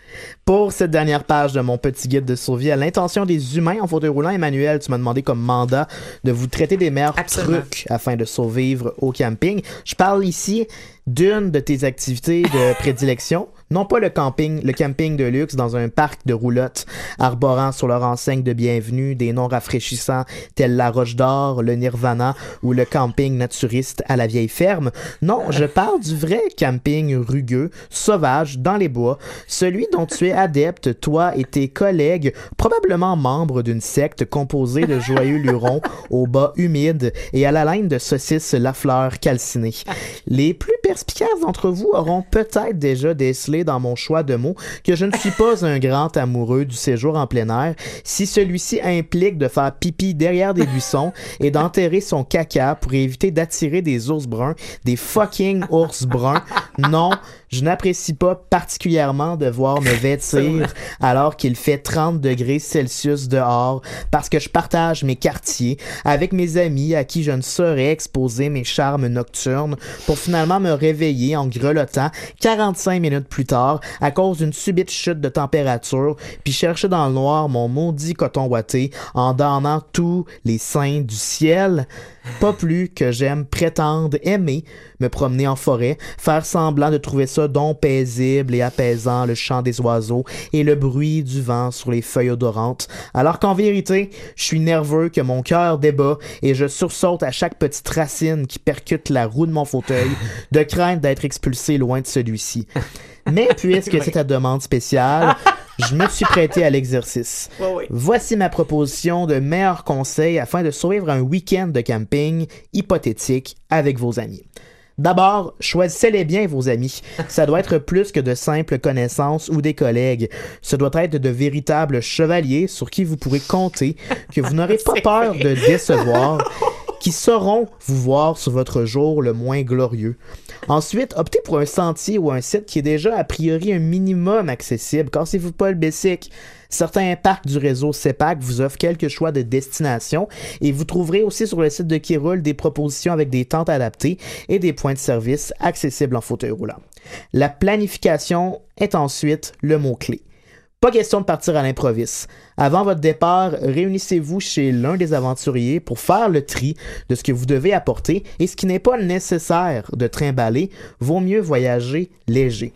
Pour cette dernière page de mon petit guide de survie à l'intention des humains en fauteuil roulant, Emmanuel, tu m'as demandé comme mandat de vous traiter des meilleurs Absolument. trucs afin de survivre au camping. Je parle ici d'une de tes activités de prédilection. Non pas le camping, le camping de luxe dans un parc de roulottes, arborant sur leur enseigne de bienvenue des noms rafraîchissants tels la Roche d'Or, le Nirvana ou le camping naturiste à la vieille ferme. Non, je parle du vrai camping rugueux, sauvage, dans les bois, celui dont tu es adepte, toi et tes collègues, probablement membres d'une secte composée de joyeux lurons au bas humide et à la laine de saucisses Lafleur calcinées. Les plus perspicaces d'entre vous auront peut-être déjà décelé dans mon choix de mots que je ne suis pas un grand amoureux du séjour en plein air si celui-ci implique de faire pipi derrière des buissons et d'enterrer son caca pour éviter d'attirer des ours bruns, des fucking ours bruns. Non, je n'apprécie pas particulièrement de voir me vêtir alors qu'il fait 30 degrés Celsius dehors parce que je partage mes quartiers avec mes amis à qui je ne saurais exposer mes charmes nocturnes pour finalement me réveiller en grelottant 45 minutes plus tard à cause d'une subite chute de température puis chercher dans le noir mon maudit coton ouaté en damnant tous les saints du ciel. Pas plus que j'aime prétendre aimer me promener en forêt, faire semblant de trouver ça donc paisible et apaisant le chant des oiseaux et le bruit du vent sur les feuilles odorantes, alors qu'en vérité, je suis nerveux que mon cœur débat et je sursaute à chaque petite racine qui percute la roue de mon fauteuil, de crainte d'être expulsé loin de celui-ci. Mais puisque c'est ta demande spéciale, je me suis prêté à l'exercice. Voici ma proposition de meilleurs conseils afin de survivre un week-end de camping hypothétique avec vos amis. D'abord, choisissez-les bien, vos amis. Ça doit être plus que de simples connaissances ou des collègues. Ce doit être de véritables chevaliers sur qui vous pourrez compter, que vous n'aurez pas peur de décevoir, qui sauront vous voir sur votre jour le moins glorieux. Ensuite, optez pour un sentier ou un site qui est déjà a priori un minimum accessible. Cassez-vous pas le basic. Certains parcs du réseau CEPAC vous offrent quelques choix de destination et vous trouverez aussi sur le site de Kiroul des propositions avec des tentes adaptées et des points de service accessibles en fauteuil roulant. La planification est ensuite le mot-clé. Pas question de partir à l'improviste. Avant votre départ, réunissez-vous chez l'un des aventuriers pour faire le tri de ce que vous devez apporter et ce qui n'est pas nécessaire de trimballer, vaut mieux voyager léger.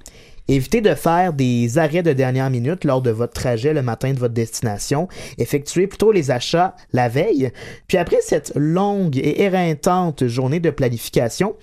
Évitez de faire des arrêts de dernière minute lors de votre trajet le matin de votre destination. Effectuez plutôt les achats la veille. Puis après cette longue et éreintante journée de planification,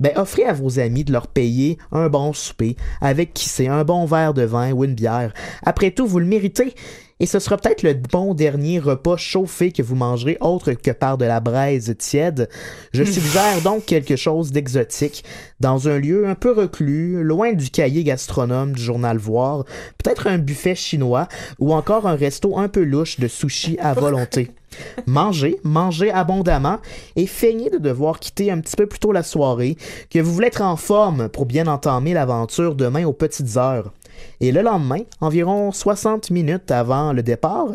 ben, offrez à vos amis de leur payer un bon souper, avec qui c'est un bon verre de vin ou une bière. Après tout, vous le méritez. Et ce sera peut-être le bon dernier repas chauffé que vous mangerez autre que par de la braise tiède. Je suggère donc quelque chose d'exotique, dans un lieu un peu reclus, loin du cahier gastronome du journal Voir, peut-être un buffet chinois ou encore un resto un peu louche de sushi à volonté. Mangez, mangez abondamment et feignez de devoir quitter un petit peu plus tôt la soirée, que vous voulez être en forme pour bien entamer l'aventure demain aux petites heures. Et le lendemain, environ 60 minutes avant le départ,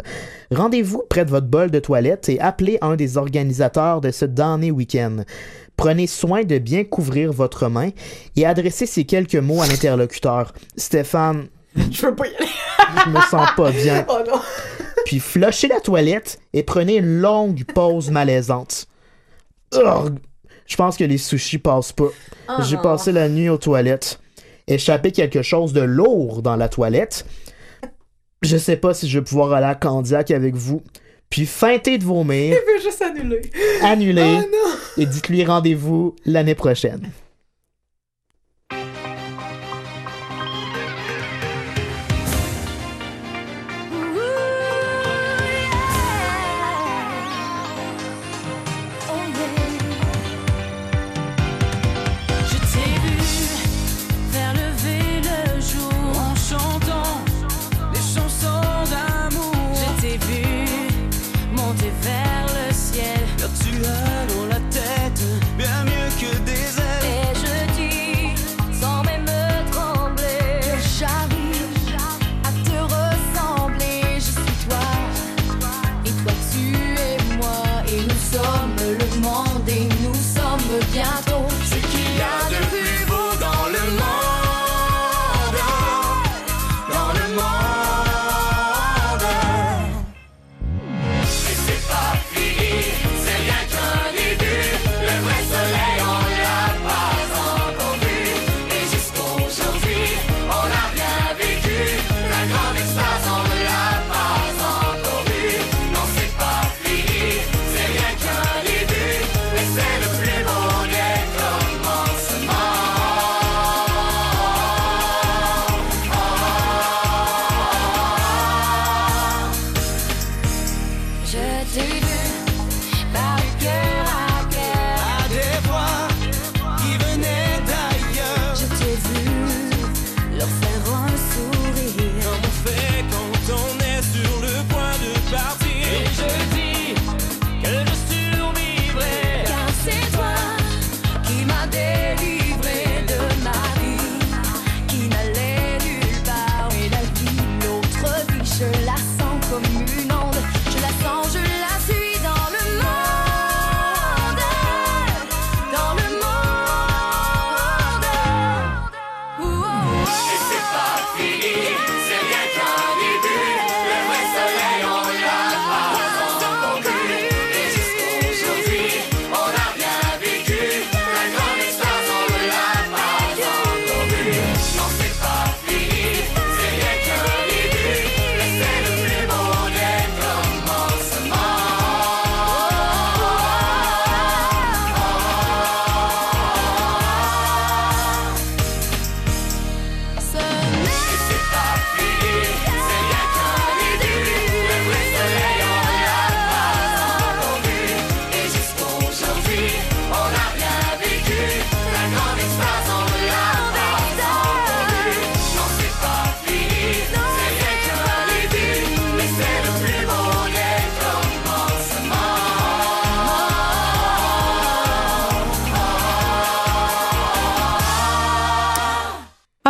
rendez-vous près de votre bol de toilette et appelez un des organisateurs de ce damné week-end. Prenez soin de bien couvrir votre main et adressez ces quelques mots à l'interlocuteur. Stéphane, Je veux pas y aller. je me sens pas bien. Oh non. Puis flushez la toilette et prenez une longue pause malaisante. Urgh. Je pense que les sushis passent pas. Ah J'ai non. passé la nuit aux toilettes. Échappez quelque chose de lourd dans la toilette. Je sais pas si je vais pouvoir aller à Candiac avec vous. Puis feintez de vomir, Je veux juste annuler. annulez Oh et dites-lui rendez-vous l'année prochaine.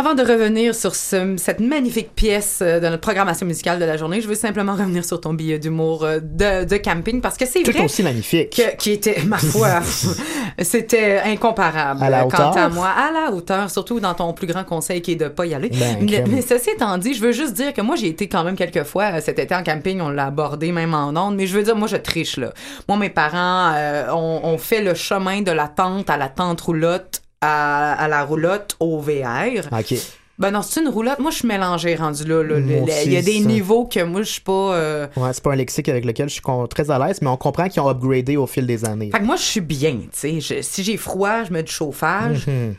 Avant de revenir sur ce- cette magnifique pièce euh, de notre programmation musicale de la journée, je veux simplement revenir sur ton billet d'humour euh, de, de camping parce que c'est Tout vrai aussi magnifique. que- qui était, ma foi, c'était incomparable. À la euh, Quant à hauteur? moi, à la hauteur, surtout dans ton plus grand conseil qui est de pas y aller. Ben, mais, mais ceci étant dit, je veux juste dire que moi, j'ai été quand même quelques fois euh, cet été en camping, on l'a abordé même en ondes, mais je veux dire, moi, je triche, là. Moi, mes parents, euh, on, on fait le chemin de la tente à la tente roulotte à, à la roulotte au VR. OK. Ben non, c'est une roulotte. Moi, je suis mélangée rendu là. Il y a des ça. niveaux que moi, je suis pas... euh, Ouais, c'est pas un lexique avec lequel je suis très à l'aise, mais on comprend qu'ils ont upgradé au fil des années. Fait que moi, je suis bien, tu sais. Si j'ai froid, je mets du chauffage. Mhm.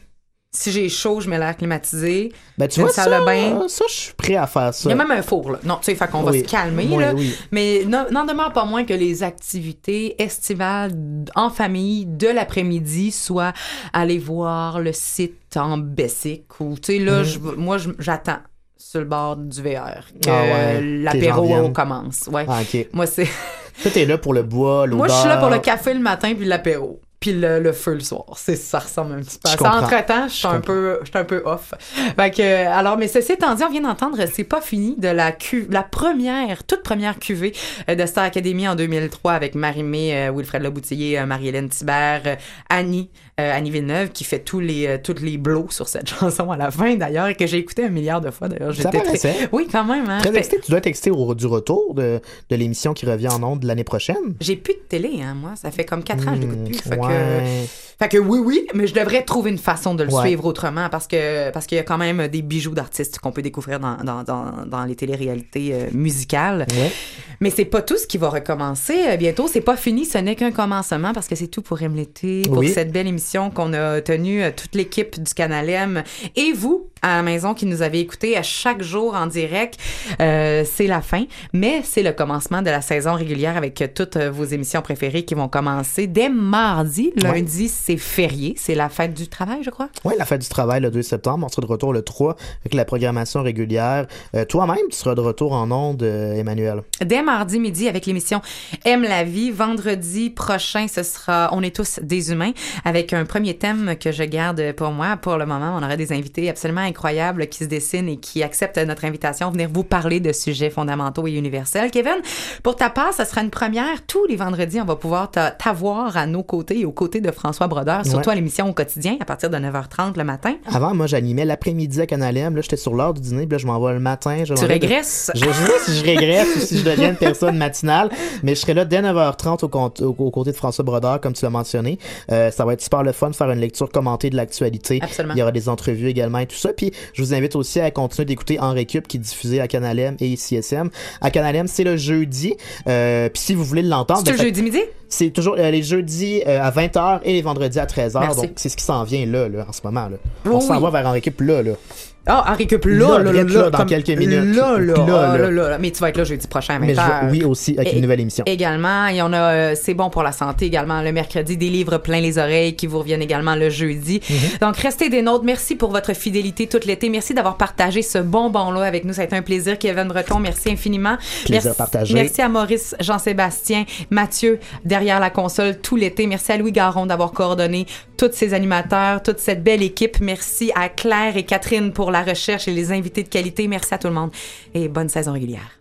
Si j'ai chaud, je mets l'air climatisé. Ben, tu vois, salle ça, de bain. ça, je suis prêt à faire ça. Il y a même un four, là. Non, tu sais, fait qu'on va se calmer, Oui, là. oui. Mais n'en demeure pas moins que les activités estivales en famille de l'après-midi, soit aller voir le site en Bessic ou, tu sais, là, Mhm. je- moi, j'attends sur le bord du VR que Ah ouais, l'apéro commence. Ouais. Ah. Moi, c'est... Toi, t'es là pour le bois, l'odeur. Moi, je suis là pour le café le matin puis l'apéro. Puis le, le feu le soir. C'est ça ressemble un petit peu. à ça. comprends. Entre-temps, je suis un peu, je suis un peu off. Fait que, alors, mais ceci étant dit, on vient d'entendre, c'est pas fini de la cu la première, toute première cuvée euh, de Star Academy en 2003 avec Marie-Mé, euh, Wilfred Leboutillier, euh, Marie-Hélène Thibert, Annie, euh, Annie Villeneuve, qui fait tous les, euh, toutes les blows sur cette chanson à la fin d'ailleurs et que j'ai écouté un milliard de fois d'ailleurs. J'étais très-. Oui, quand même. Hein? Très Fait- excité. Tu dois excité au, du retour de, de l'émission qui revient en ondes l'année prochaine. J'ai plus de télé, hein, moi. Ça fait comme quatre ans que je l'écoute plus. Fait ouais. que, fait que oui, oui, mais je devrais trouver une façon de le Ouais. suivre autrement parce que parce qu'il y a quand même des bijoux d'artistes qu'on peut découvrir dans, dans, dans, dans les téléréalités euh, musicales. Ouais. Mais c'est pas tout ce qui va recommencer euh, bientôt. C'est pas fini, ce n'est qu'un commencement parce que c'est tout pour M l'été, pour Oui. cette belle émission qu'on a tenue, euh, toute l'équipe du Canal M et vous à la maison qui nous avez écoutés à chaque jour en direct. Euh, c'est la fin, mais c'est le commencement de la saison régulière avec toutes vos émissions préférées qui vont commencer dès mardi. Lundi, c'est férié, c'est la fête du travail, je crois? Oui, la fête du travail le 2 septembre. On sera de retour le 3 avec la programmation régulière. Euh, Toi-même, tu seras de retour en ondes, euh, Emmanuel. Dès mardi midi avec l'émission Aime la vie. Vendredi prochain, ce sera On est tous des humains avec un premier thème que je garde pour moi. Pour le moment, on aura des invités absolument incroyables qui se dessinent et qui acceptent notre invitation, venir vous parler de sujets fondamentaux et universels. Kevin, pour ta part, ça sera une première. Tous les vendredis, on va pouvoir t'a- t'avoir à nos côtés et aux côtés de François Brodeur, surtout Ouais. à l'émission au quotidien à partir de 9h30 le matin. Avant, moi, j'animais l'après-midi à Canal M. Là, j'étais sur l'heure du dîner. Puis là, je m'en vais le matin. Je Tu vais de- régresses? Je, sais pas si je régresse ou si je deviens une personne matinale, mais je serai là dès 9h30 au, compte- au- aux côtés de François Brodeur, comme tu l'as mentionné. Euh, ça va être super le fun de faire une lecture commentée de l'actualité. Absolument. Il y aura des entrevues également et tout ça. Puis je vous invite aussi à continuer d'écouter En Récup qui est diffusé à Canal M et CSM. À Canal M, c'est le jeudi. Euh, puis si vous voulez l'entendre... C'est ben, le fait- jeudi midi? C'est toujours euh, les jeudis euh, à 20h et les vendredis à 13h. Merci. Donc c'est ce qui s'en vient là, là, en ce moment. Là. On s'en oui. va vers En Récup là. là. Ah, en récup là, Là, là, là, là, là, dans quelques minutes. Là, là, Là, ah, là. là, là. Mais tu vas être là jeudi prochain à 20h. Mais oui, aussi, avec Et- une nouvelle émission. Également, y en a, euh, c'est bon pour la santé également, le mercredi, des livres plein les oreilles qui vous reviennent également le jeudi. Mm-hmm. Donc, restez des nôtres. Merci pour votre fidélité tout l'été. Merci d'avoir partagé ce bonbon-là avec nous. Ça a été un plaisir. Kevin Breton, merci infiniment. Plaisir partagé. Merci à Maurice, Jean-Sébastien, Mathieu, derrière la console tout l'été. Merci à Louis Garon d'avoir coordonné tous ces animateurs, toute cette belle équipe. Merci à Claire et Catherine pour la recherche et les invités de qualité. Merci à tout le monde et bonne saison régulière.